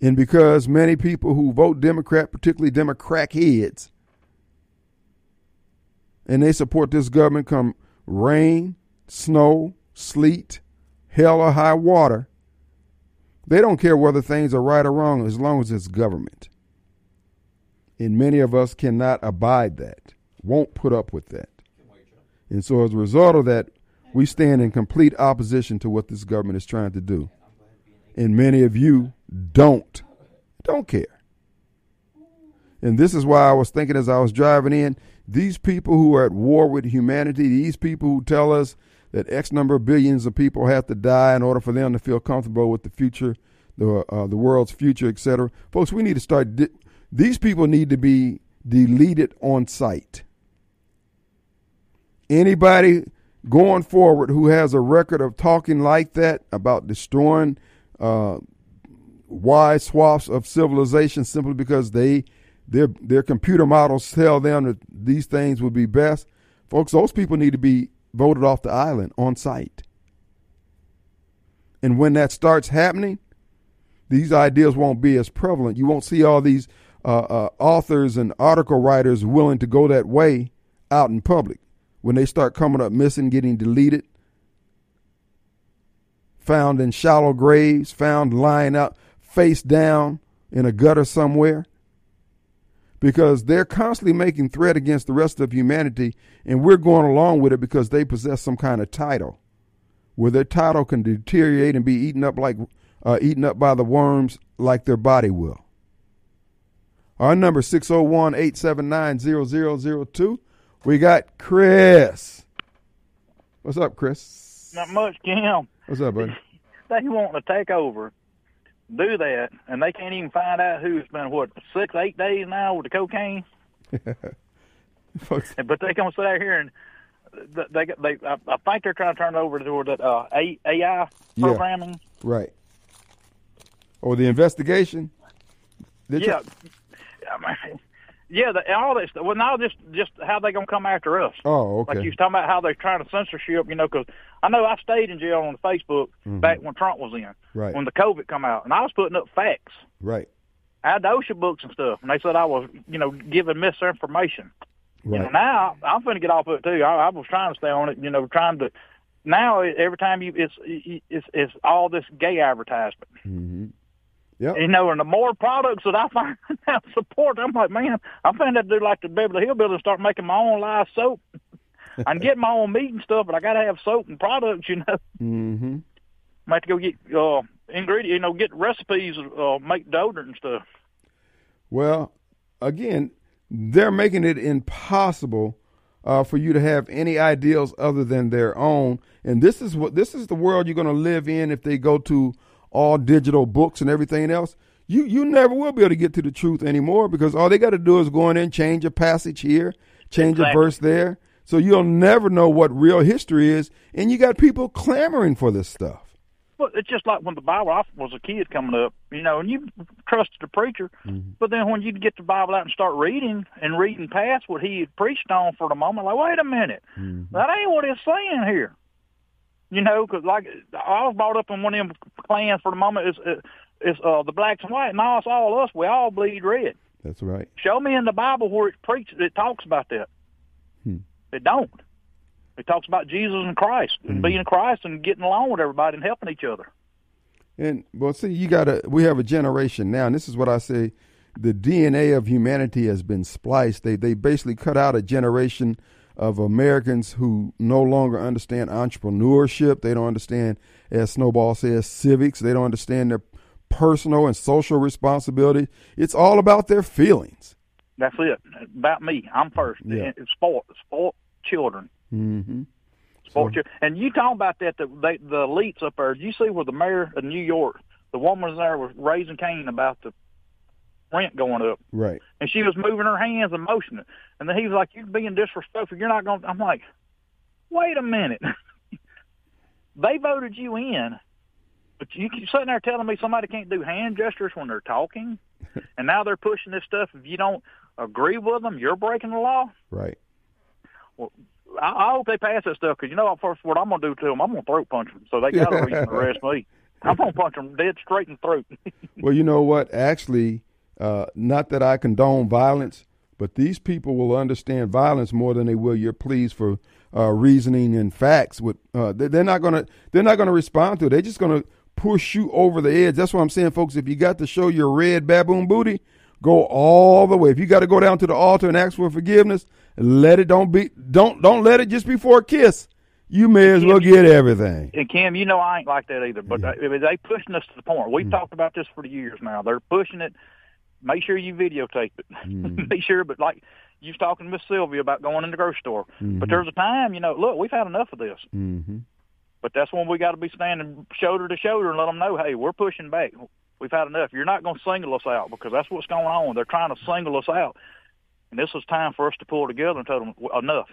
And because many people who vote Democrat, particularly Democrat heads, and they support this government come rain, snow, sleet, hell, or high water, they don't care whether things are right or wrong as long as it's government. And many of us cannot abide that, won't put up with that. And so as a result of that, we stand in complete opposition to what this government is trying to do. And many of you don't, don't care. And this is why I was thinking as I was driving in, these people who are at war with humanity, these people who tell us that X number of billions of people have to die in order for them to feel comfortable with the future, the uh, the world's future, etc. Folks, we need to start. these people need to be deleted on sight. Anybody going forward who has a record of talking like that about destroying uh, wide swaths of civilization simply because they their their computer models tell them that these things would be best, folks, those people need to be voted off the island on site. And when that starts happening, these ideas won't be as prevalent. You won't see all these uh, uh, authors and article writers willing to go that way out in public when they start coming up missing, getting deleted, found in shallow graves, found lying out face down in a gutter somewhere. Because they're constantly making threat against the rest of humanity, and we're going along with it because they possess some kind of title, where their title can deteriorate and be eaten up like uh, eaten up by the worms like their body will. Our number 601 879 0002. We got Chris. What's up, Chris? Not much, Kim. What's up, buddy? *laughs* they want to take over, do that, and they can't even find out who's been what six, eight days now with the cocaine. *laughs* but they gonna sit out here and they they I, I think they're trying to turn it over to that uh, AI programming. Yeah, right. Or the investigation. They're yeah. I mean, yeah, the, all this. Well, now just just how they gonna come after us? Oh, okay. Like you was talking about how they're trying to censorship, you know, because I know I stayed in jail on Facebook mm-hmm. back when Trump was in, right? When the COVID come out, and I was putting up facts, right? I had the OSHA books and stuff, and they said I was, you know, giving misinformation. Right. You know, now I'm going to get off of it too. I, I was trying to stay on it, you know, trying to. Now every time you, it's it's it's all this gay advertisement. Mm-hmm. Yep. You know, and the more products that I *laughs* find that support, I'm like, man, I'm to do like the Beverly Hillbillies and start making my own live soap. *laughs* I can get my own meat and stuff, but I got to have soap and products, you know. Mm-hmm. I have to go get uh, ingredients, you know, get recipes, uh, make deodorant and stuff. Well, again, they're making it impossible uh, for you to have any ideals other than their own, and this is what this is the world you're going to live in if they go to all digital books and everything else, you you never will be able to get to the truth anymore because all they got to do is go in and change a passage here, change exactly. a verse there. So you'll never know what real history is, and you got people clamoring for this stuff. Well, it's just like when the Bible I was a kid coming up, you know, and you trusted the preacher, mm-hmm. but then when you get the Bible out and start reading and reading past what he had preached on for the moment, like, wait a minute, mm-hmm. that ain't what it's saying here. You know, because like I was brought up in one of them clans for the moment is is uh, the blacks and white. Now it's all us. We all bleed red. That's right. Show me in the Bible where it preaches. It talks about that. Hmm. It don't. It talks about Jesus and Christ and mm-hmm. being Christ and getting along with everybody and helping each other. And well, see, you got to. We have a generation now, and this is what I say: the DNA of humanity has been spliced. They they basically cut out a generation of Americans who no longer understand entrepreneurship. They don't understand, as Snowball says, civics. They don't understand their personal and social responsibility. It's all about their feelings. That's it. About me. I'm first. Yeah. It's sport. Sport children. Mm-hmm. Sport so, children. And you talk about that, the, they, the elites up there. You see where the mayor of New York, the woman there was raising Cain about the rent going up. Right. And she was moving her hands and motioning. And then he was like, You're being disrespectful. You're not going to. I'm like, Wait a minute. *laughs* they voted you in, but you keep sitting there telling me somebody can't do hand gestures when they're talking. *laughs* and now they're pushing this stuff. If you don't agree with them, you're breaking the law. Right. Well, I, I hope they pass that stuff because you know first what I'm gonna do to them. I'm gonna throat punch them so they got reason to arrest me. *laughs* I'm gonna punch them dead straight in the throat. Well, you know what? Actually, uh, not that I condone violence, but these people will understand violence more than they will your pleas for uh, reasoning and facts. With uh, they- they're not gonna they're not gonna respond to it. They're just gonna push you over the edge. That's what I'm saying, folks. If you got to show your red baboon booty, go all the way. If you got to go down to the altar and ask for forgiveness, let it don't be don't don't let it just be for a kiss. You may as well get everything. and Kim, you know I ain't like that either. But they, they pushing us to the point. We've talked about this for years now. They're pushing it. Make sure you videotape it. *laughs* Make sure, but like you was talking to Miss Sylvia about going in the grocery store. But there's a time, you know. Look, we've had enough of this. Mm-hmm. But that's when we got to be standing shoulder to shoulder and let them know, hey, we're pushing back. We've had enough. You're not going to single us out because that's what's going on. They're trying to single us out. And this is time for us to pull together and tell them enough.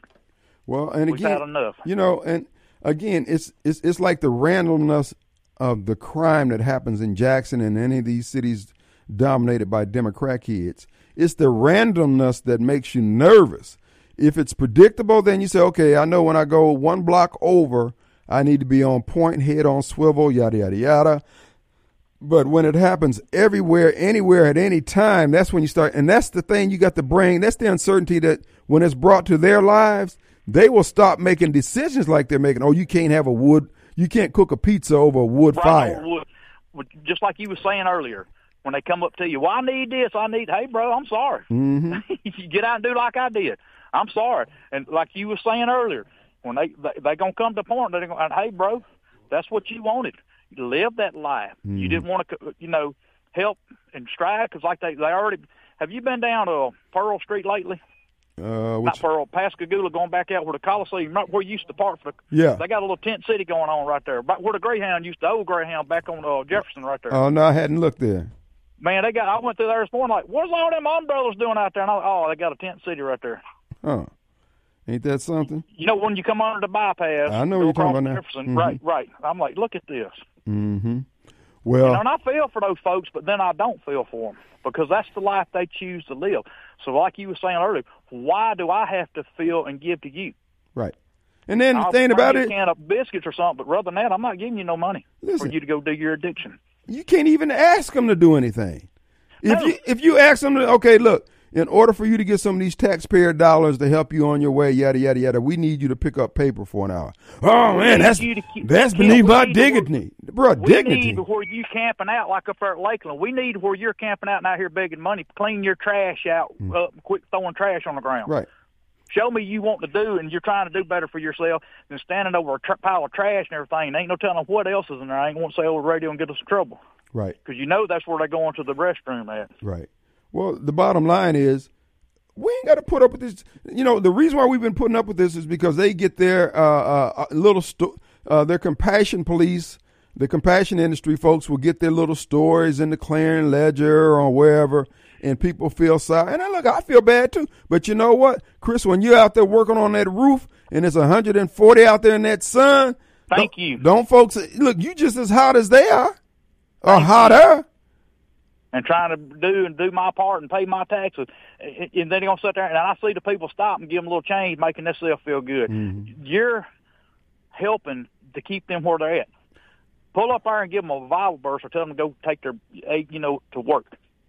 Well, and We've again, had enough. You know, and again, it's it's it's like the randomness of the crime that happens in Jackson and any of these cities dominated by Democrat kids. It's the randomness that makes you nervous. If it's predictable, then you say, okay, I know when I go one block over, I need to be on point, head on swivel, yada yada yada. But when it happens everywhere, anywhere, at any time, that's when you start. And that's the thing you got the brain. That's the uncertainty that when it's brought to their lives, they will stop making decisions like they're making. Oh, you can't have a wood, you can't cook a pizza over a wood Right fire. wood. Just like you were saying earlier, when they come up to you, well, I need this, I need, hey, bro, I'm sorry. Mm-hmm. *laughs* you get out and do like I did. I'm sorry. And like you were saying earlier, when they they, they gonna come to the point, they're gonna, hey, bro, that's what you wanted. You live that life. Mm-hmm. You didn't want to, you know, help and strive because like they they already. Have you been down to Pearl Street lately? Uh, Not Pearl, Pascagoula, going back out where the Coliseum, right where you used to park for the. Yeah. They got a little tent city going on right there, right where the Greyhound used, the old Greyhound back on uh, Jefferson right there. oh no, I hadn't looked there. Man, they got. I went through there this morning. Like, what's all them umbrellas doing out there? And I, oh, they got a tent city right there. Huh? Ain't that something? You know, when you come under the bypass, I know you're talking about Mhm. Right, right. I'm like, look at this. Mm-hmm. You Well, know, and I feel for those folks, but then I don't feel for them because that's the life they choose to live. So, like you were saying earlier, why do I have to feel and give to you? right. And then the I'll thing about you it, a can of biscuits or something, but rather than that, I'm not giving you no money Listen. for you to go do your addiction. You can't even ask them to do anything. If No. you if you ask them to, okay, look, in order for you to get some of these taxpayer dollars to help you on your way, yada yada yada, we need you to pick up paper for an hour. Oh man, that's keep- that's beneath my dignity, bro. We Dignity. need where you camping out like up there at Lakeland. We need where you're camping out and out here begging money. Clean your trash out. Uh, quit throwing trash on the ground. Mm. Right. Show me you want to do and you're trying to do better for yourself than standing over a tr- pile of trash and everything. And Ain't no telling what else is in there. I ain't going to say over the radio and get us in trouble Right. because you know that's where they're going to the restroom at. Right. Well, the bottom line is we ain't got to put up with this. You know, the reason why we've been putting up with this is because they get their uh, uh, uh, little sto- uh, their compassion police, the compassion industry folks will get their little stories in the Clarion Ledger or wherever, and people feel sorry. And I look, I feel bad too. But you know what, Chris? When you're out there working on that roof and it's 140 out there in that sun, Thank don't- you. Don't folks look? You just as hot as they are, or hotter. and trying to do and do my part and pay my taxes. And then they're gonna sit there and I see the people stop and give them a little change, making themselves feel good. You're helping to keep them where they're at. Pull up there and give them a Bible verse or tell them to go take their, eh, you know, to work.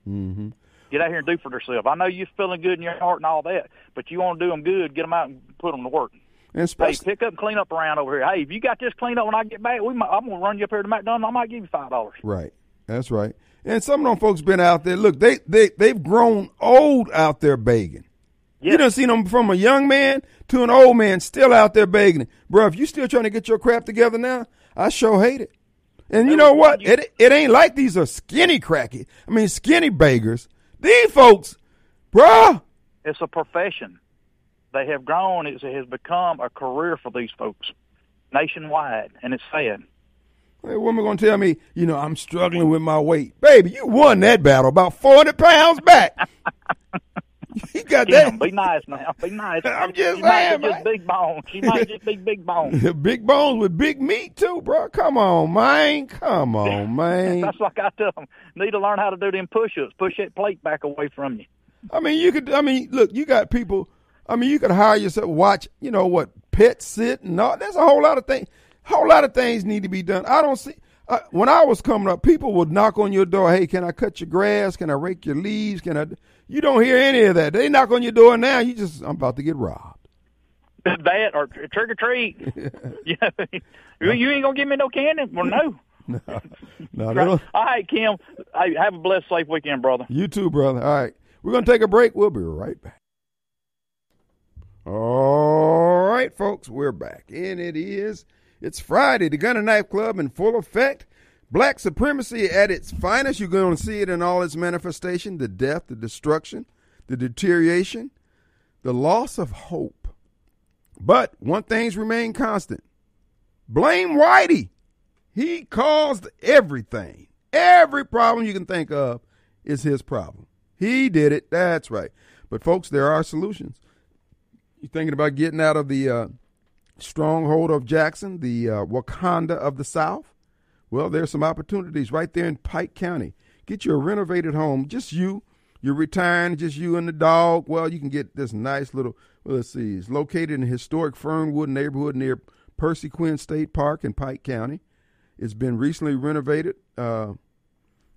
Mm-hmm. Get out here and do for themselves. I know you're feeling good in your heart and all that, but you want to do them good, get them out and put them to work. And Hey, pick up and clean up around over here. Hey, if you got this cleaned up when I get back, we might, I'm gonna run you up here to McDonald's. I might give you five dollars. Right. That's right. And some of them folks been out there. Look, they they they've grown old out there begging. You Yes. done seen them from a young man to an old man still out there begging. Bro, if you still trying to get your crap together now, I sure hate it. And you know what? It it ain't like these are skinny cracky. I mean skinny beggars. These folks, bruh. It's a profession. They have grown. It has become a career for these folks nationwide, and it's sad. A woman gonna tell me, you know, I'm struggling with my weight, baby. You won that battle about forty pounds back. *laughs* *laughs* you got Kim, that. be nice now. Be nice. *laughs* I'm just she might saying, be just big bones. She might just be big bones. *laughs* big bones with big meat too, bro. Come on, man. Come on, man. That's like I tell them. Need to learn how to do them push-ups. Push that plate back away from you. I mean, you could. I mean, look, you got people. I mean, you could hire yourself, watch. You know what? Pet sit and all. There's a whole lot of things. Whole lot of things need to be done. I don't see. Uh, when I was coming up, people would knock on your door. Hey, can I cut your grass? Can I rake your leaves? Can I? You don't hear any of that. They knock on your door now. You just, I'm about to get robbed. That or trick or treat. *laughs* yeah, you you ain't gonna give me no candy? Well, no. *laughs* No, no. All right, Kim. Hey, have a blessed, safe weekend, brother. You too, brother. All right. We're going to take a break. We'll be right back. All right, folks, we're back. And it is, it's Friday. The Gun and Knife Club in full effect. Black supremacy at its finest. You're going to see it in all its manifestation the death, the destruction, the deterioration, the loss of hope. But one thing's remained constant blame Whitey. He caused everything. Every problem you can think of is his problem. He did it. That's right. But folks, there are solutions. You're thinking about getting out of the uh, stronghold of Jackson, the uh, Wakanda of the South? Well, there's some opportunities right there in Pike County. Get you a renovated home, just you. You're retiring, just you and the dog. Well, you can get this nice little. Well, let's see. It's located in historic Fernwood neighborhood near Percy Quin State Park in Pike County. It's been recently renovated. Uh,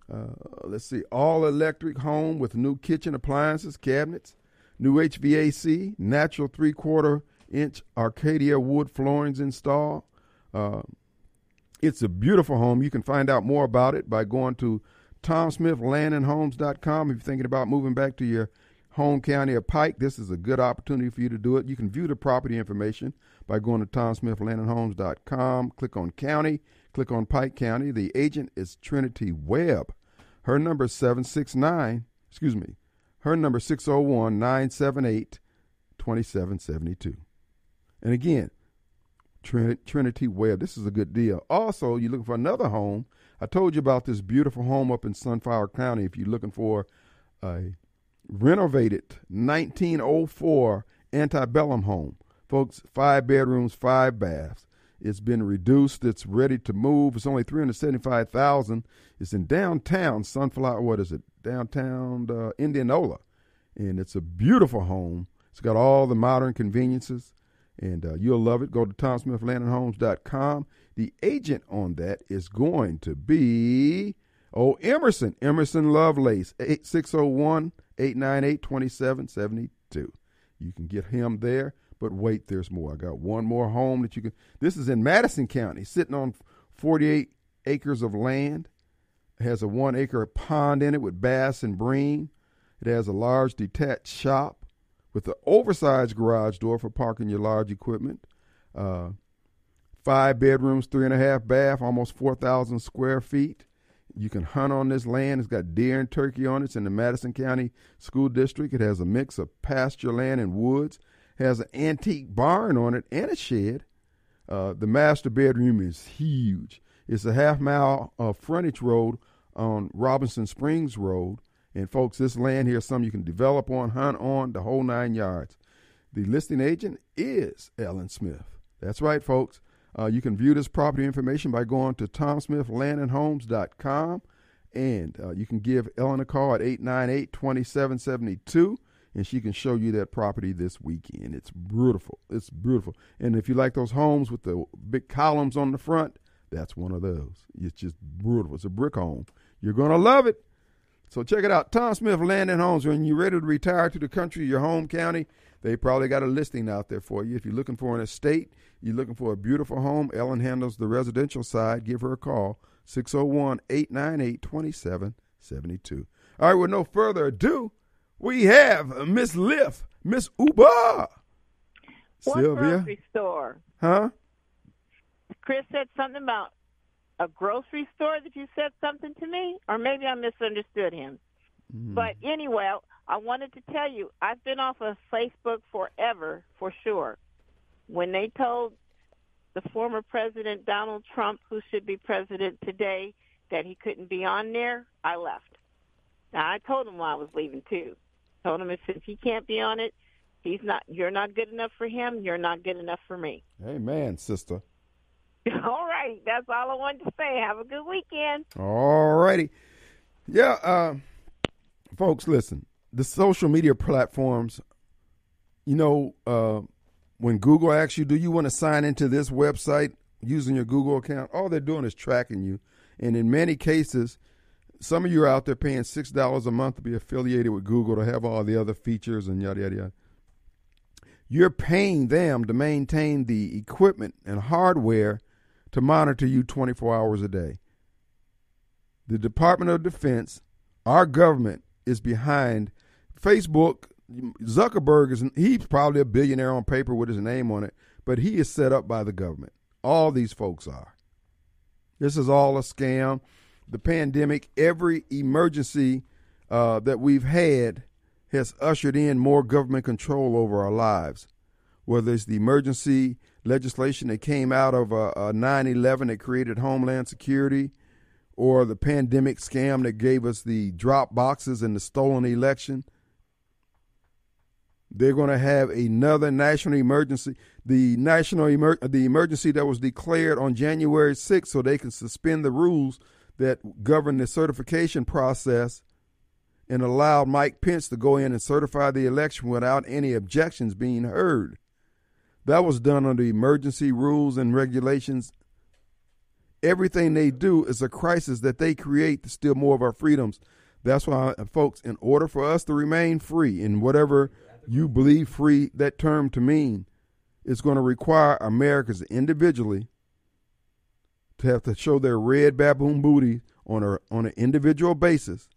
uh, let's see, all electric home with new kitchen appliances, cabinets, new HVAC, natural three quarter inch Arcadia wood floorings installed. Uh, it's a beautiful home. You can find out more about it by going to TomSmithLandandHomes.com. If you're thinking about moving back to your home county of Pike, this is a good opportunity for you to do it. You can view the property information by going to TomSmithLandandHomes.com. Click on County, click on Pike County. The agent is Trinity Webb. Her number is 769, excuse me, her number is 601 978 2772. And again, Trinity Webb. This is a good deal. Also, you're looking for another home. I told you about this beautiful home up in Sunflower County. If you're looking for a renovated 1904 antebellum home, folks, five bedrooms, five baths. It's been reduced. It's ready to move. It's only three hundred seventy-five thousand. It's in downtown Sunflower. What is it? Downtown uh, Indianola, and it's a beautiful home. It's got all the modern conveniences and uh, you'll love it. Go to TomSmithLandandHomes.com. The agent on that is going to be, oh, Emerson, Emerson Lovelace, 601 898 2772. You can get him there, but wait, there's more. I got one more home that you can. This is in Madison County, sitting on 48 acres of land. It has a one acre pond in it with bass and bream. It has a large detached shop with the oversized garage door for parking your large equipment. Uh, five bedrooms, three and a half bath, almost 4,000 square feet. You can hunt on this land. It's got deer and turkey on it. It's in the Madison County School District. It has a mix of pasture land and woods. It has an antique barn on it and a shed. Uh, the master bedroom is huge. It's a half mile of frontage road on Robinson Springs Road. And folks, this land here is something you can develop on, hunt on, the whole nine yards. The listing agent is Ellen Smith. That's right, folks. Uh, you can view this property information by going to TomSmithLandandHomes.com. And uh, you can give Ellen a call at 898 2772 and she can show you that property this weekend. It's beautiful. It's beautiful. And if you like those homes with the big columns on the front, that's one of those. It's just beautiful. It's a brick home. You're going to love it. So check it out. Tom Smith Land and Homes. When you're ready to retire to the country, your home county, they probably got a listing out there for you. If you're looking for an estate, you're looking for a beautiful home, Ellen handles the residential side. Give her a call, 601 898 2772. All right, with no further ado, we have Miss Liff, Miss Uba. What Sylvia. grocery store? Huh? Chris said something about a grocery store that you said something to me, or maybe I misunderstood him. Mm. But anyway, I wanted to tell you I've been off of Facebook forever, for sure. When they told the former president Donald Trump, who should be president today, that he couldn't be on there, I left. Now I told him why I was leaving too. Told him if he can't be on it, he's not. You're not good enough for him. You're not good enough for me. Amen, sister. *laughs* all right, that's all I wanted to say. Have a good weekend. All righty. Yeah, uh, folks, listen. The social media platforms, you know, uh, when Google asks you, do you want to sign into this website using your Google account? All they're doing is tracking you. And in many cases, some of you are out there paying $6 a month to be affiliated with Google to have all the other features and yada, yada, yada. You're paying them to maintain the equipment and hardware to monitor you 24 hours a day. The Department of Defense, our government, is behind Facebook. Zuckerberg is he's probably a billionaire on paper with his name on it, but he is set up by the government. All these folks are. This is all a scam. The pandemic, every emergency uh, that we've had has ushered in more government control over our lives. Whether it's the emergency legislation that came out of uh, uh, 9 11 that created Homeland Security, or the pandemic scam that gave us the drop boxes and the stolen election. They're going to have another national emergency, the national emer- the emergency that was declared on January 6th, so they can suspend the rules that govern the certification process and allow Mike Pence to go in and certify the election without any objections being heard. That was done under emergency rules and regulations. Everything they do is a crisis that they create to steal more of our freedoms. That's why, uh, folks, in order for us to remain free in whatever you believe free that term to mean, it's going to require Americans individually to have to show their red baboon booty on a on an individual basis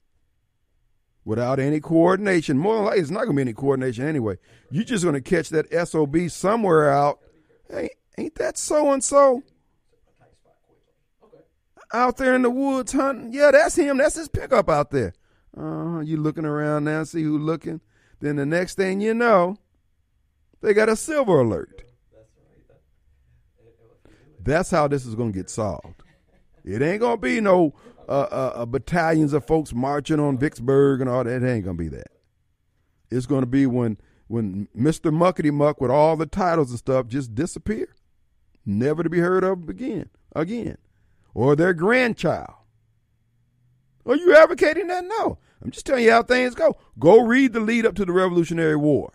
without any coordination. More than likely, it's not going to be any coordination anyway. You're just going to catch that SOB somewhere out. Hey, ain't that so and so? Out there in the woods hunting. Yeah, that's him. That's his pickup out there. Uh, you looking around now, see who's looking. Then the next thing you know, they got a silver alert. That's how this is going to get solved. It ain't going to be no uh, uh, uh, battalions of folks marching on Vicksburg and all that. It ain't to be that. It's to be when when Mr. Muckety Muck with all the titles and stuff just disappear, never to be heard of again, again, or their grandchild. Are you advocating that? No. I'm just telling you how things go. Go read the lead up to the Revolutionary War.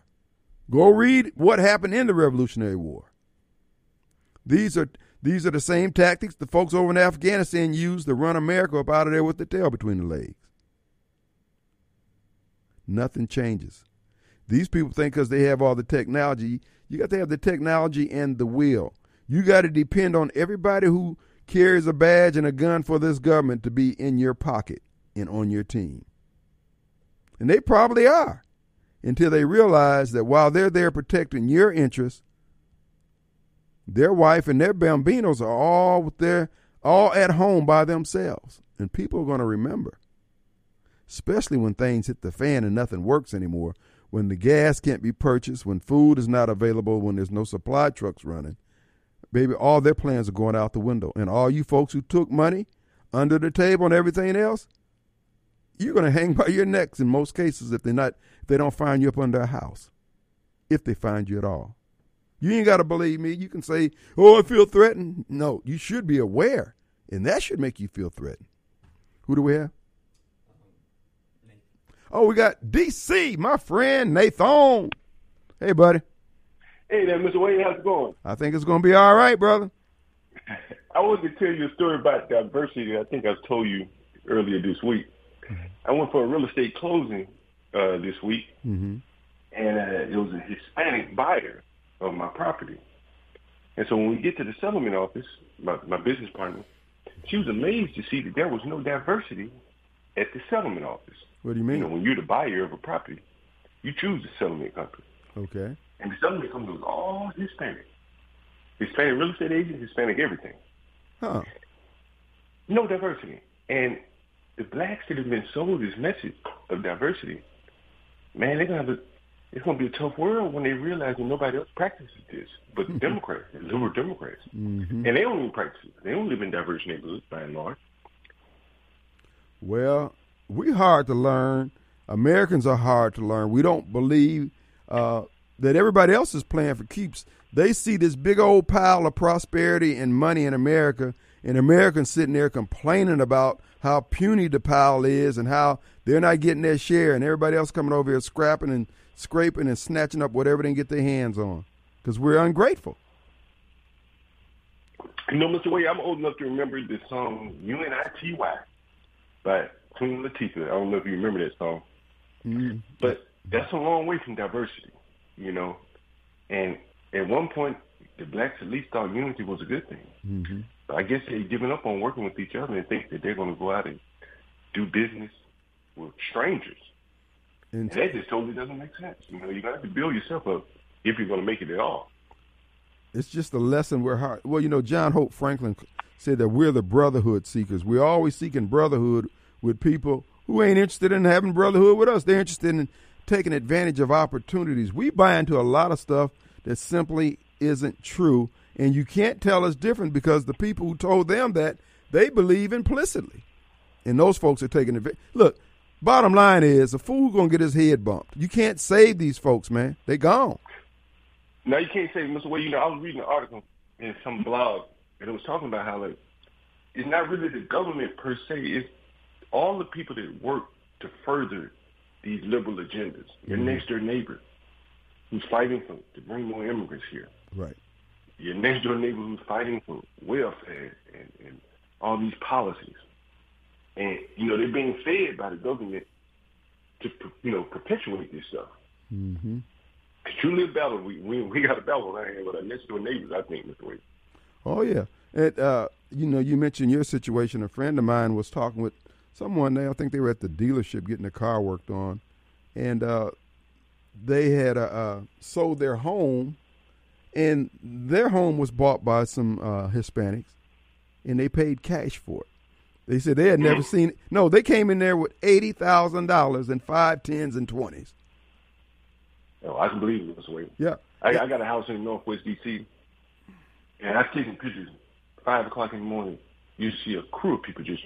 Go read what happened in the Revolutionary War. These are these are the same tactics the folks over in Afghanistan used to run America up out of there with the tail between the legs. Nothing changes. These people think because they have all the technology, you got to have the technology and the will. You got to depend on everybody who carries a badge and a gun for this government to be in your pocket and on your team. And they probably are until they realize that while they're there protecting your interests, their wife and their bambinos are all with their all at home by themselves. And people are going to remember. Especially when things hit the fan and nothing works anymore, when the gas can't be purchased, when food is not available, when there's no supply trucks running. Baby, all their plans are going out the window. And all you folks who took money under the table and everything else, you're going to hang *laughs* by your necks in most cases if they're not if they don't find you up under a house. If they find you at all. You ain't got to believe me. You can say, "Oh, I feel threatened." No, you should be aware, and that should make you feel threatened. Who do we have? Oh, we got DC, my friend Nathan. Hey, buddy. Hey there, Mr. Wade. How's it going? I think it's going to be all right, brother. *laughs* I wanted to tell you a story about diversity. I think I told you earlier this week. I went for a real estate closing uh, this week, mm-hmm. and uh, it was a Hispanic buyer of my property. And so when we get to the settlement office, my, my business partner, she was amazed to see that there was no diversity at the settlement office. What do you mean? You know, when you're the buyer of a property, you choose the settlement company. Okay. And the settlement company was all Hispanic. Hispanic real estate agent, Hispanic everything. Huh. No diversity. And the blacks that have been sold this message of diversity, man, they're gonna have to it's going to be a tough world when they realize that nobody else practices this but Mm-hmm. Democrats, liberal Democrats. And they don't even practice it. They don't live in diverse neighborhoods by and large. Well, we're hard to learn. Americans are hard to learn. We don't believe uh, that everybody else is playing for keeps. They see this big old pile of prosperity and money in America, and Americans sitting there complaining about how puny the pile is and how they're not getting their share, and everybody else coming over here scrapping and scraping and snatching up whatever they can get their hands on because we're ungrateful. You know, Mr. Wade, I'm old enough to remember the song U-N-I-T-Y by Queen Latifah. I don't know if you remember that song. Mm. But that's a long way from diversity, you know. And at one point, the blacks at least thought unity was a good thing. Mm-hmm. I guess they've given up on working with each other and think that they're going to go out and do business with strangers. And And that just totally doesn't make sense. You know, you got to build yourself up if you're going to make it at all. it's just a lesson we're hard. Well, you know, John Hope Franklin said that we're the brotherhood seekers. We're always seeking brotherhood with people who ain't interested in having brotherhood with us. They're interested in taking advantage of opportunities. We buy into a lot of stuff that simply isn't true, and you can't tell us different because the people who told them that they believe implicitly, and those folks are taking advantage. Look, bottom line is a fool gonna get his head bumped. You can't save these folks, man. They gone. Now you can't say, Mr. Wade, you know, I was reading an article in some blog and it was talking about how like it's not really the government per se, it's all the people that work to further these liberal agendas. Your mm-hmm. next door neighbor who's fighting for to bring more immigrants here. Right. Your next door neighbor who's fighting for welfare and, and all these policies. And, you know, they're being fed by the government to, you know, perpetuate this stuff. Mm-hmm. Truly a battle. We, we we got a battle around here with our next door neighbors. I think, Mr. Wade. Oh yeah, and uh, you know, you mentioned your situation. A friend of mine was talking with someone. There, I think they were at the dealership getting a car worked on, and uh, they had uh, uh, sold their home, and their home was bought by some uh, Hispanics, and they paid cash for it. They said they had never mm-hmm. seen. it. No, they came in there with eighty thousand dollars in five tens and twenties. Oh, I can believe it, was Wade. Yeah, I, I got a house in Northwest D.C. and I've taken pictures. Five o'clock in the morning, you see a crew of people just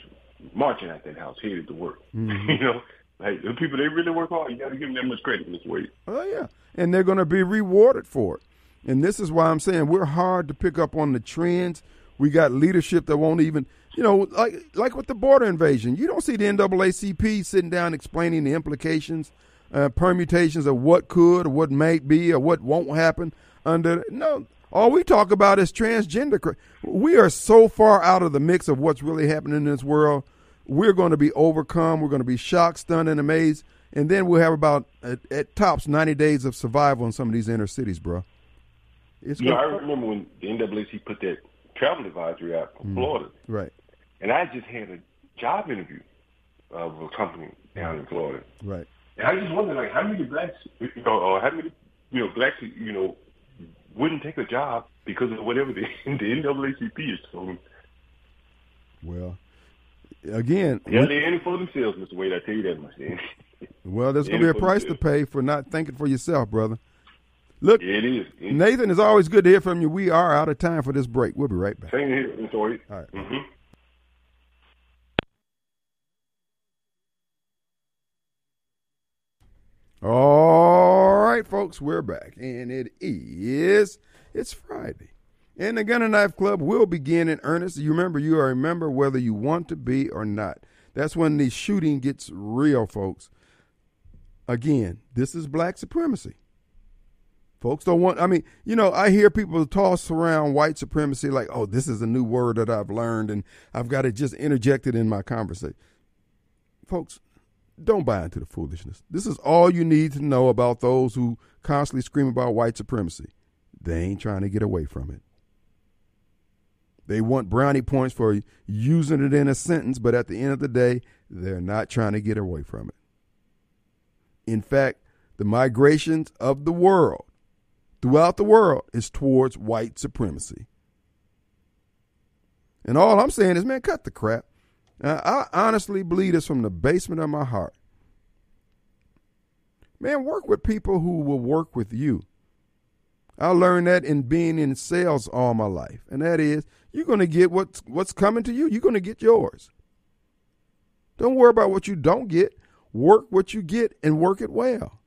marching at that house, headed to work. *laughs* Mm-hmm. you know, like the people they really work hard. You got to give them that much credit, Mr. Wade. Oh yeah, and they're going to be rewarded for it. And this is why I'm saying we're hard to pick up on the trends. We got leadership that won't even, you know, like like with the border invasion. You don't see the NAACP sitting down explaining the implications, uh, permutations of what could or what may be or what won't happen under. No, all we talk about is transgender. We are so far out of the mix of what's really happening in this world. We're going to be overcome. We're going to be shocked, stunned, and amazed. And then we'll have about at, at tops ninety days of survival in some of these inner cities, bro. It's You know, I remember when the NAACP put that travel advisory out for mm. Florida, right, and I just had a job interview of a company down in Florida. right. And I just wondered, like, how many blacks, you know, or how many, you know, blacks, you know, wouldn't take a job because of whatever the, *laughs* the NAACP is telling them. Well, again, Yeah, they're in it for themselves, Mr. Wade. I tell you that much. well, there's going to be a price to pay for not thinking for yourself, brother. Look, Yeah, it is. It- Nathan, it's always good to hear from you. We are out of time for this break. We'll be right back. Same here, Mr. All right. Mm-hmm. All right, folks, we're back, and it is it's Friday, and the Gun and Knife Club will begin in earnest. You remember, you are a member whether you want to be or not. That's when the shooting gets real, folks. Again, this is black supremacy. Folks don't want. I mean, you know, I hear people toss around white supremacy like, "Oh, this is a new word that I've learned, and I've got to just interject it in my conversation." Folks, don't buy into the foolishness. This is all you need to know about those who constantly scream about white supremacy. They ain't trying to get away from it. They want brownie points for using it in a sentence, but at the end of the day, they're not trying to get away from it. In fact, the migrations of the world throughout the world is towards white supremacy. And all I'm saying is, man, cut the crap. Now, I honestly believe this from the basement of my heart. Man, work with people who will work with you. I learned that in being in sales all my life, and that is you're going to get what's what's coming to you. You're going to get yours. Don't worry about what you don't get. Work what you get and work it well.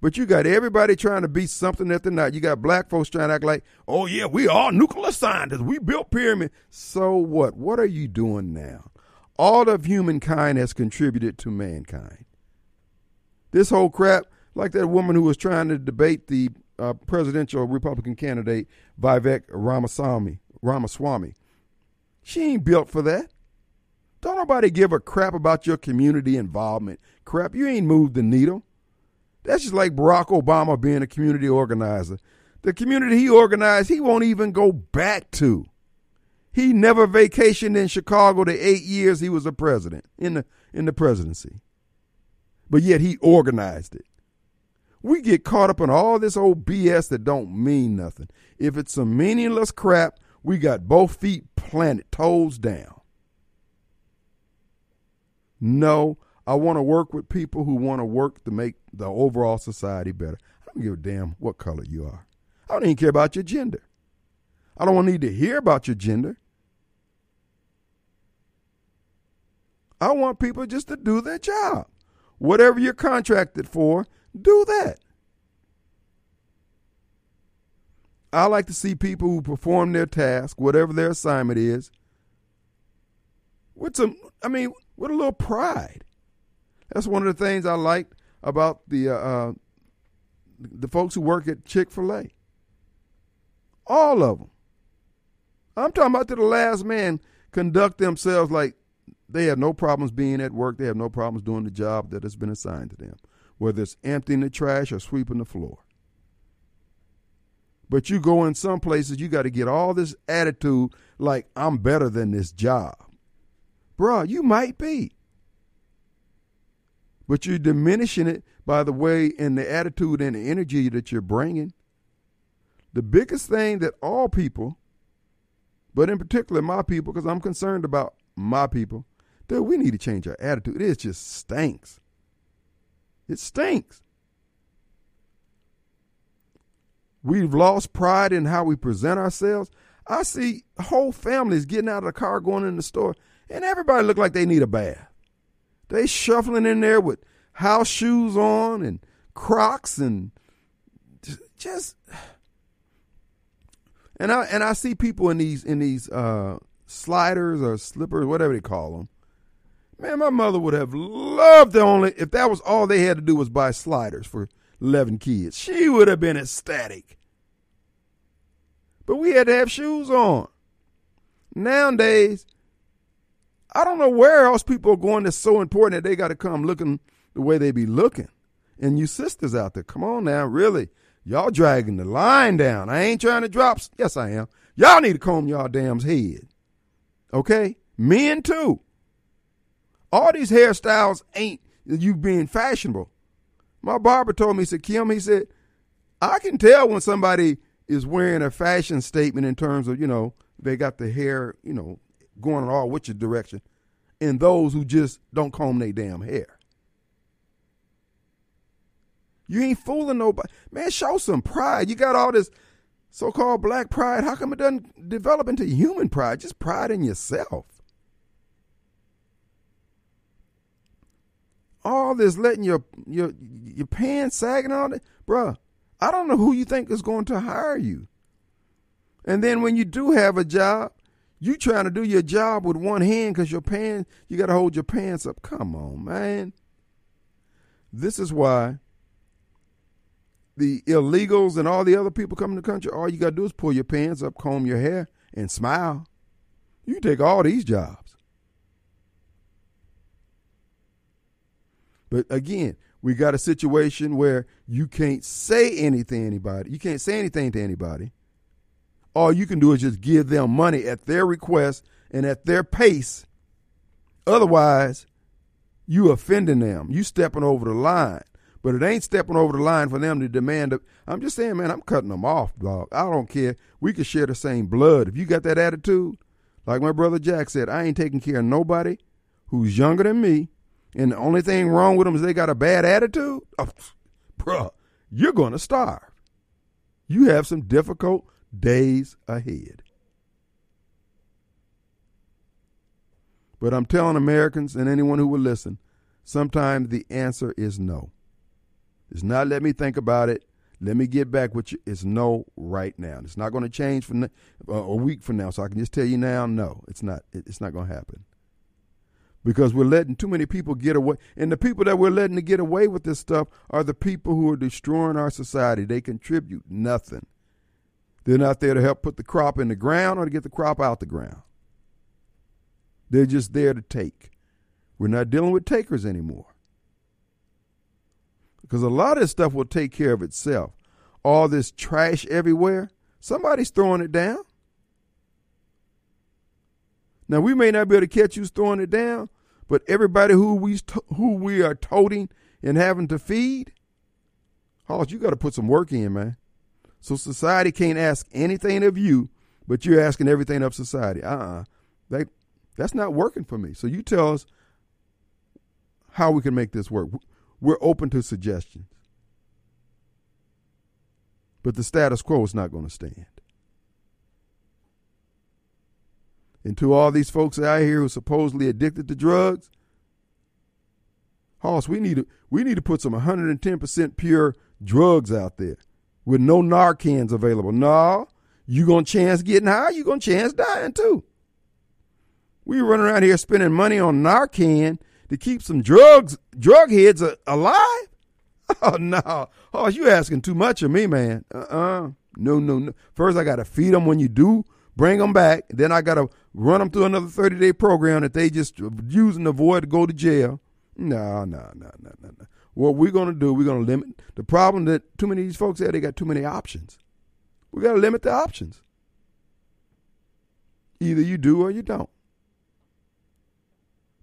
But you got everybody trying to be something that they're not. You got black folks trying to act like, oh yeah, we are nuclear scientists. We built pyramids. So what? What are you doing now? All of humankind has contributed to mankind. This whole crap, like that woman who was trying to debate the uh, presidential Republican candidate Vivek Ramaswamy, Ramaswamy, she ain't built for that. Don't nobody give a crap about your community involvement. Crap, you ain't moved the needle. That's just like Barack Obama being a community organizer. The community he organized, he won't even go back to. He never vacationed in Chicago the eight years he was a president in the in the presidency. But yet he organized it. We get caught up in all this old BS that don't mean nothing. If it's some meaningless crap, we got both feet planted, toes down. No, I want to work with people who want to work to make the overall society better. I don't give a damn what color you are. I don't even care about your gender. I don't need to hear about your gender. I want people just to do their job. Whatever you're contracted for, do that. I like to see people who perform their task, whatever their assignment is, with some, I mean, with a little pride. That's one of the things I like about the uh, uh the folks who work at Chick Fil A. All of them. I'm talking about to the last man conduct themselves like they have no problems being at work. They have no problems doing the job that has been assigned to them, whether it's emptying the trash or sweeping the floor. But you go in some places, you got to get all this attitude like I'm better than this job. Bruh, you might be. But you're diminishing it by the way and the attitude and the energy that you're bringing. The biggest thing that all people, but in particular my people, because I'm concerned about my people, Dude, we need to change our attitude. It just stinks. It stinks. We've lost pride in how we present ourselves. I see whole families getting out of the car, going in the store, and everybody look like they need a bath. They shuffling in there with house shoes on and Crocs and just and I and I see people in these in these uh, sliders or slippers, whatever they call them, Man, my mother would have loved the only if that was all they had to do was buy sliders for eleven kids. She would have been ecstatic. But we had to have shoes on. Nowadays, I don't know where else people are going that's so important that they got to come looking the way they be looking. And you sisters out there, come on now, really. Y'all dragging the line down. I ain't trying to drop. Yes, I am. Y'all need to comb y'all damn's head. Okay? Men too. All these hairstyles ain't you being fashionable. My barber told me, he said, Kim, he said, I can tell when somebody is wearing a fashion statement in terms of, you know, they got the hair, you know, going in all which direction, and those who just don't comb their damn hair. You ain't fooling nobody. Man, show some pride. You got all this so called black pride. How come it doesn't develop into human pride? Just pride in yourself. all this letting your your your pants sagging all that, bruh. I don't know who you think is going to hire you. And then when you do have a job, you trying to do your job with one hand because your pants you got to hold your pants up. Come on, man. This is why the illegals and all the other people coming to the country, all you got to do is pull your pants up, comb your hair, and smile. You take all these jobs. But again, we got a situation where you can't say anything to anybody. You can't say anything to anybody. All you can do is just give them money at their request and at their pace. Otherwise, you offending them. You stepping over the line. But it ain't stepping over the line for them to demand. A, I'm just saying, man, I'm cutting them off, dog. I don't care. We can share the same blood. If you got that attitude, like my brother Jack said, I ain't taking care of nobody who's younger than me and the only thing wrong with them is they got a bad attitude, oh, *laughs* bruh, you're going to starve. You have some difficult days ahead. But I'm telling Americans and anyone who will listen, sometimes the answer is no. It's not let me think about it. Let me get back with you. It's no right now. It's not going to change for uh, a week from now. So I can just tell you now, no, it's not. It's not going to happen because we're letting too many people get away. And the people that we're letting to get away with this stuff are the people who are destroying our society. They contribute nothing. They're not there to help put the crop in the ground or to get the crop out the ground. They're just there to take. We're not dealing with takers anymore. Because a lot of this stuff will take care of itself. All this trash everywhere, somebody's throwing it down. Now we may not be able to catch you throwing it down, but everybody who we who we are toting and having to feed, Hoss, you got to put some work in, man. So society can't ask anything of you, but you're asking everything of society. Uh-uh. That that's not working for me. So you tell us how we can make this work. We're open to suggestions. But the status quo is not going to stand. And to all these folks out here who are supposedly addicted to drugs, Hoss, we need to we need to put some 110% pure drugs out there with no Narcans available. No, you gonna chance getting high, you gonna chance dying too. We running around here spending money on Narcan to keep some drugs, drug heads alive? *laughs* Oh no! Oh, you asking too much of me, man. Uh uh No, no, no. First, I got to feed them when you do bring them back. Then I got to run them through another 30 day program that they just using to avoid to go to jail. No, no, no, no, no, no. What we're going to do, we're going to limit the problem that too many of these folks have, they got too many options. We got to limit the options. Either you do or you don't.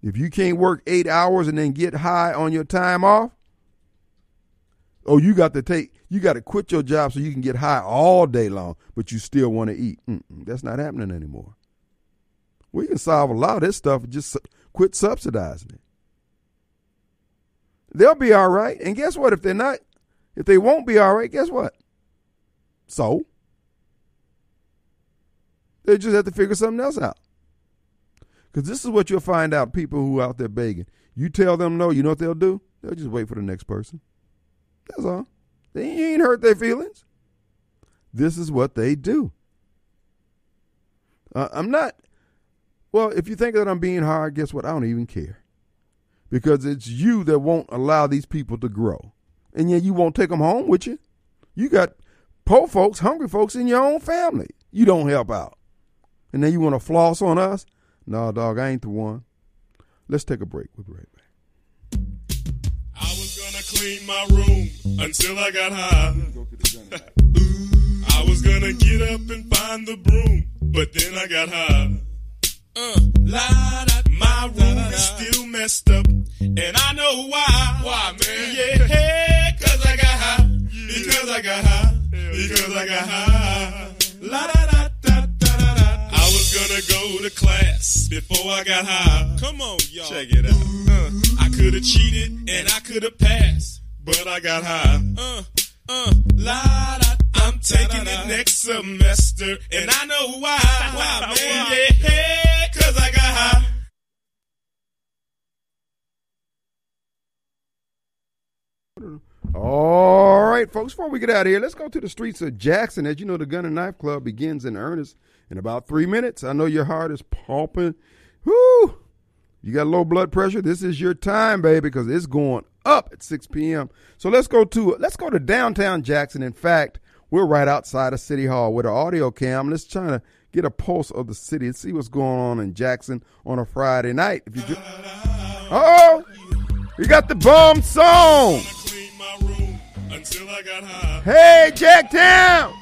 If you can't work eight hours and then get high on your time off, oh, you got to take, you got to quit your job so you can get high all day long, but you still want to eat. Mm-mm, that's not happening anymore. We can solve a lot of this stuff. Just quit subsidizing it. They'll be all right. And guess what? If they're not, if they won't be all right, guess what? So they just have to figure something else out. Because this is what you'll find out people who out there begging. You tell them no, you know what they'll do? They'll just wait for the next person. That's all. They ain't hurt their feelings. This is what they do. Uh, I'm not, well, if you think that I'm being hard, guess what? I don't even care. Because it's you that won't allow these people to grow. And yet you won't take them home with you. You got poor folks, hungry folks in your own family. You don't help out. And then you want to floss on us? No, dog, I ain't the one. Let's take a break. We'll be right back. I was gonna clean my room until I got high. *laughs* I was gonna get up and find the broom, but then I got high. Uh, la, still messed up, and I know why. Why, man? Yeah, cause I got high. Because I got high. Because I got high. La da da da da da. I was gonna go to class before I got high. Come on, y'all. Check it out. Uh, I could have cheated and I could have passed, but I got high. Uh, uh, la da. I'm taking it next semester, and I know why. Why, man? Yeah, cause I got high. All right, folks, before we get out of here, let's go to the streets of Jackson. As you know, the Gun and Knife Club begins in earnest in about three minutes. I know your heart is pumping. Whoo! You got low blood pressure? This is your time, baby, because it's going up at 6 p.m. So let's go to let's go to downtown Jackson. In fact, we're right outside of City Hall with an audio cam. Let's try to get a pulse of the city and see what's going on in Jackson on a Friday night. If you do, oh, we got the bomb song. Hey, Jacktown.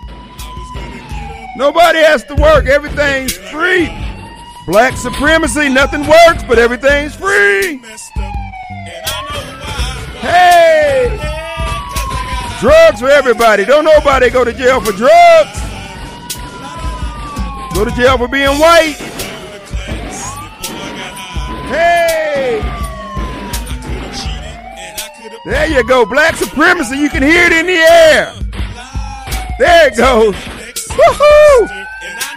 Nobody has to work. Everything's free. Black supremacy, nothing works, but everything's free. Hey! Drugs for everybody. Don't nobody go to jail for drugs. Go to jail for being white. Hey! There you go. Black supremacy. You can hear it in the air. There it goes. Woohoo!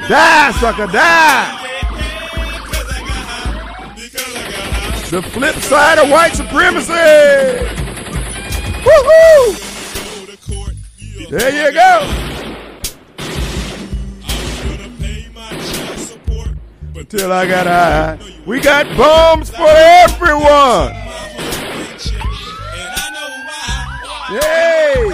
Die, sucker, die. The flip side of white supremacy. Woohoo! There you go. Till I got high. We got bombs for everyone. Yay!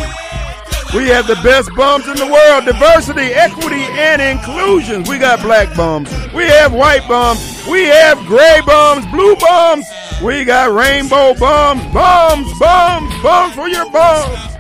We have the best bums in the world. Diversity, equity, and inclusion. We got black bums. We have white bums. We have gray bums, blue bums. We got rainbow bums, bums, bums, bums for your bums.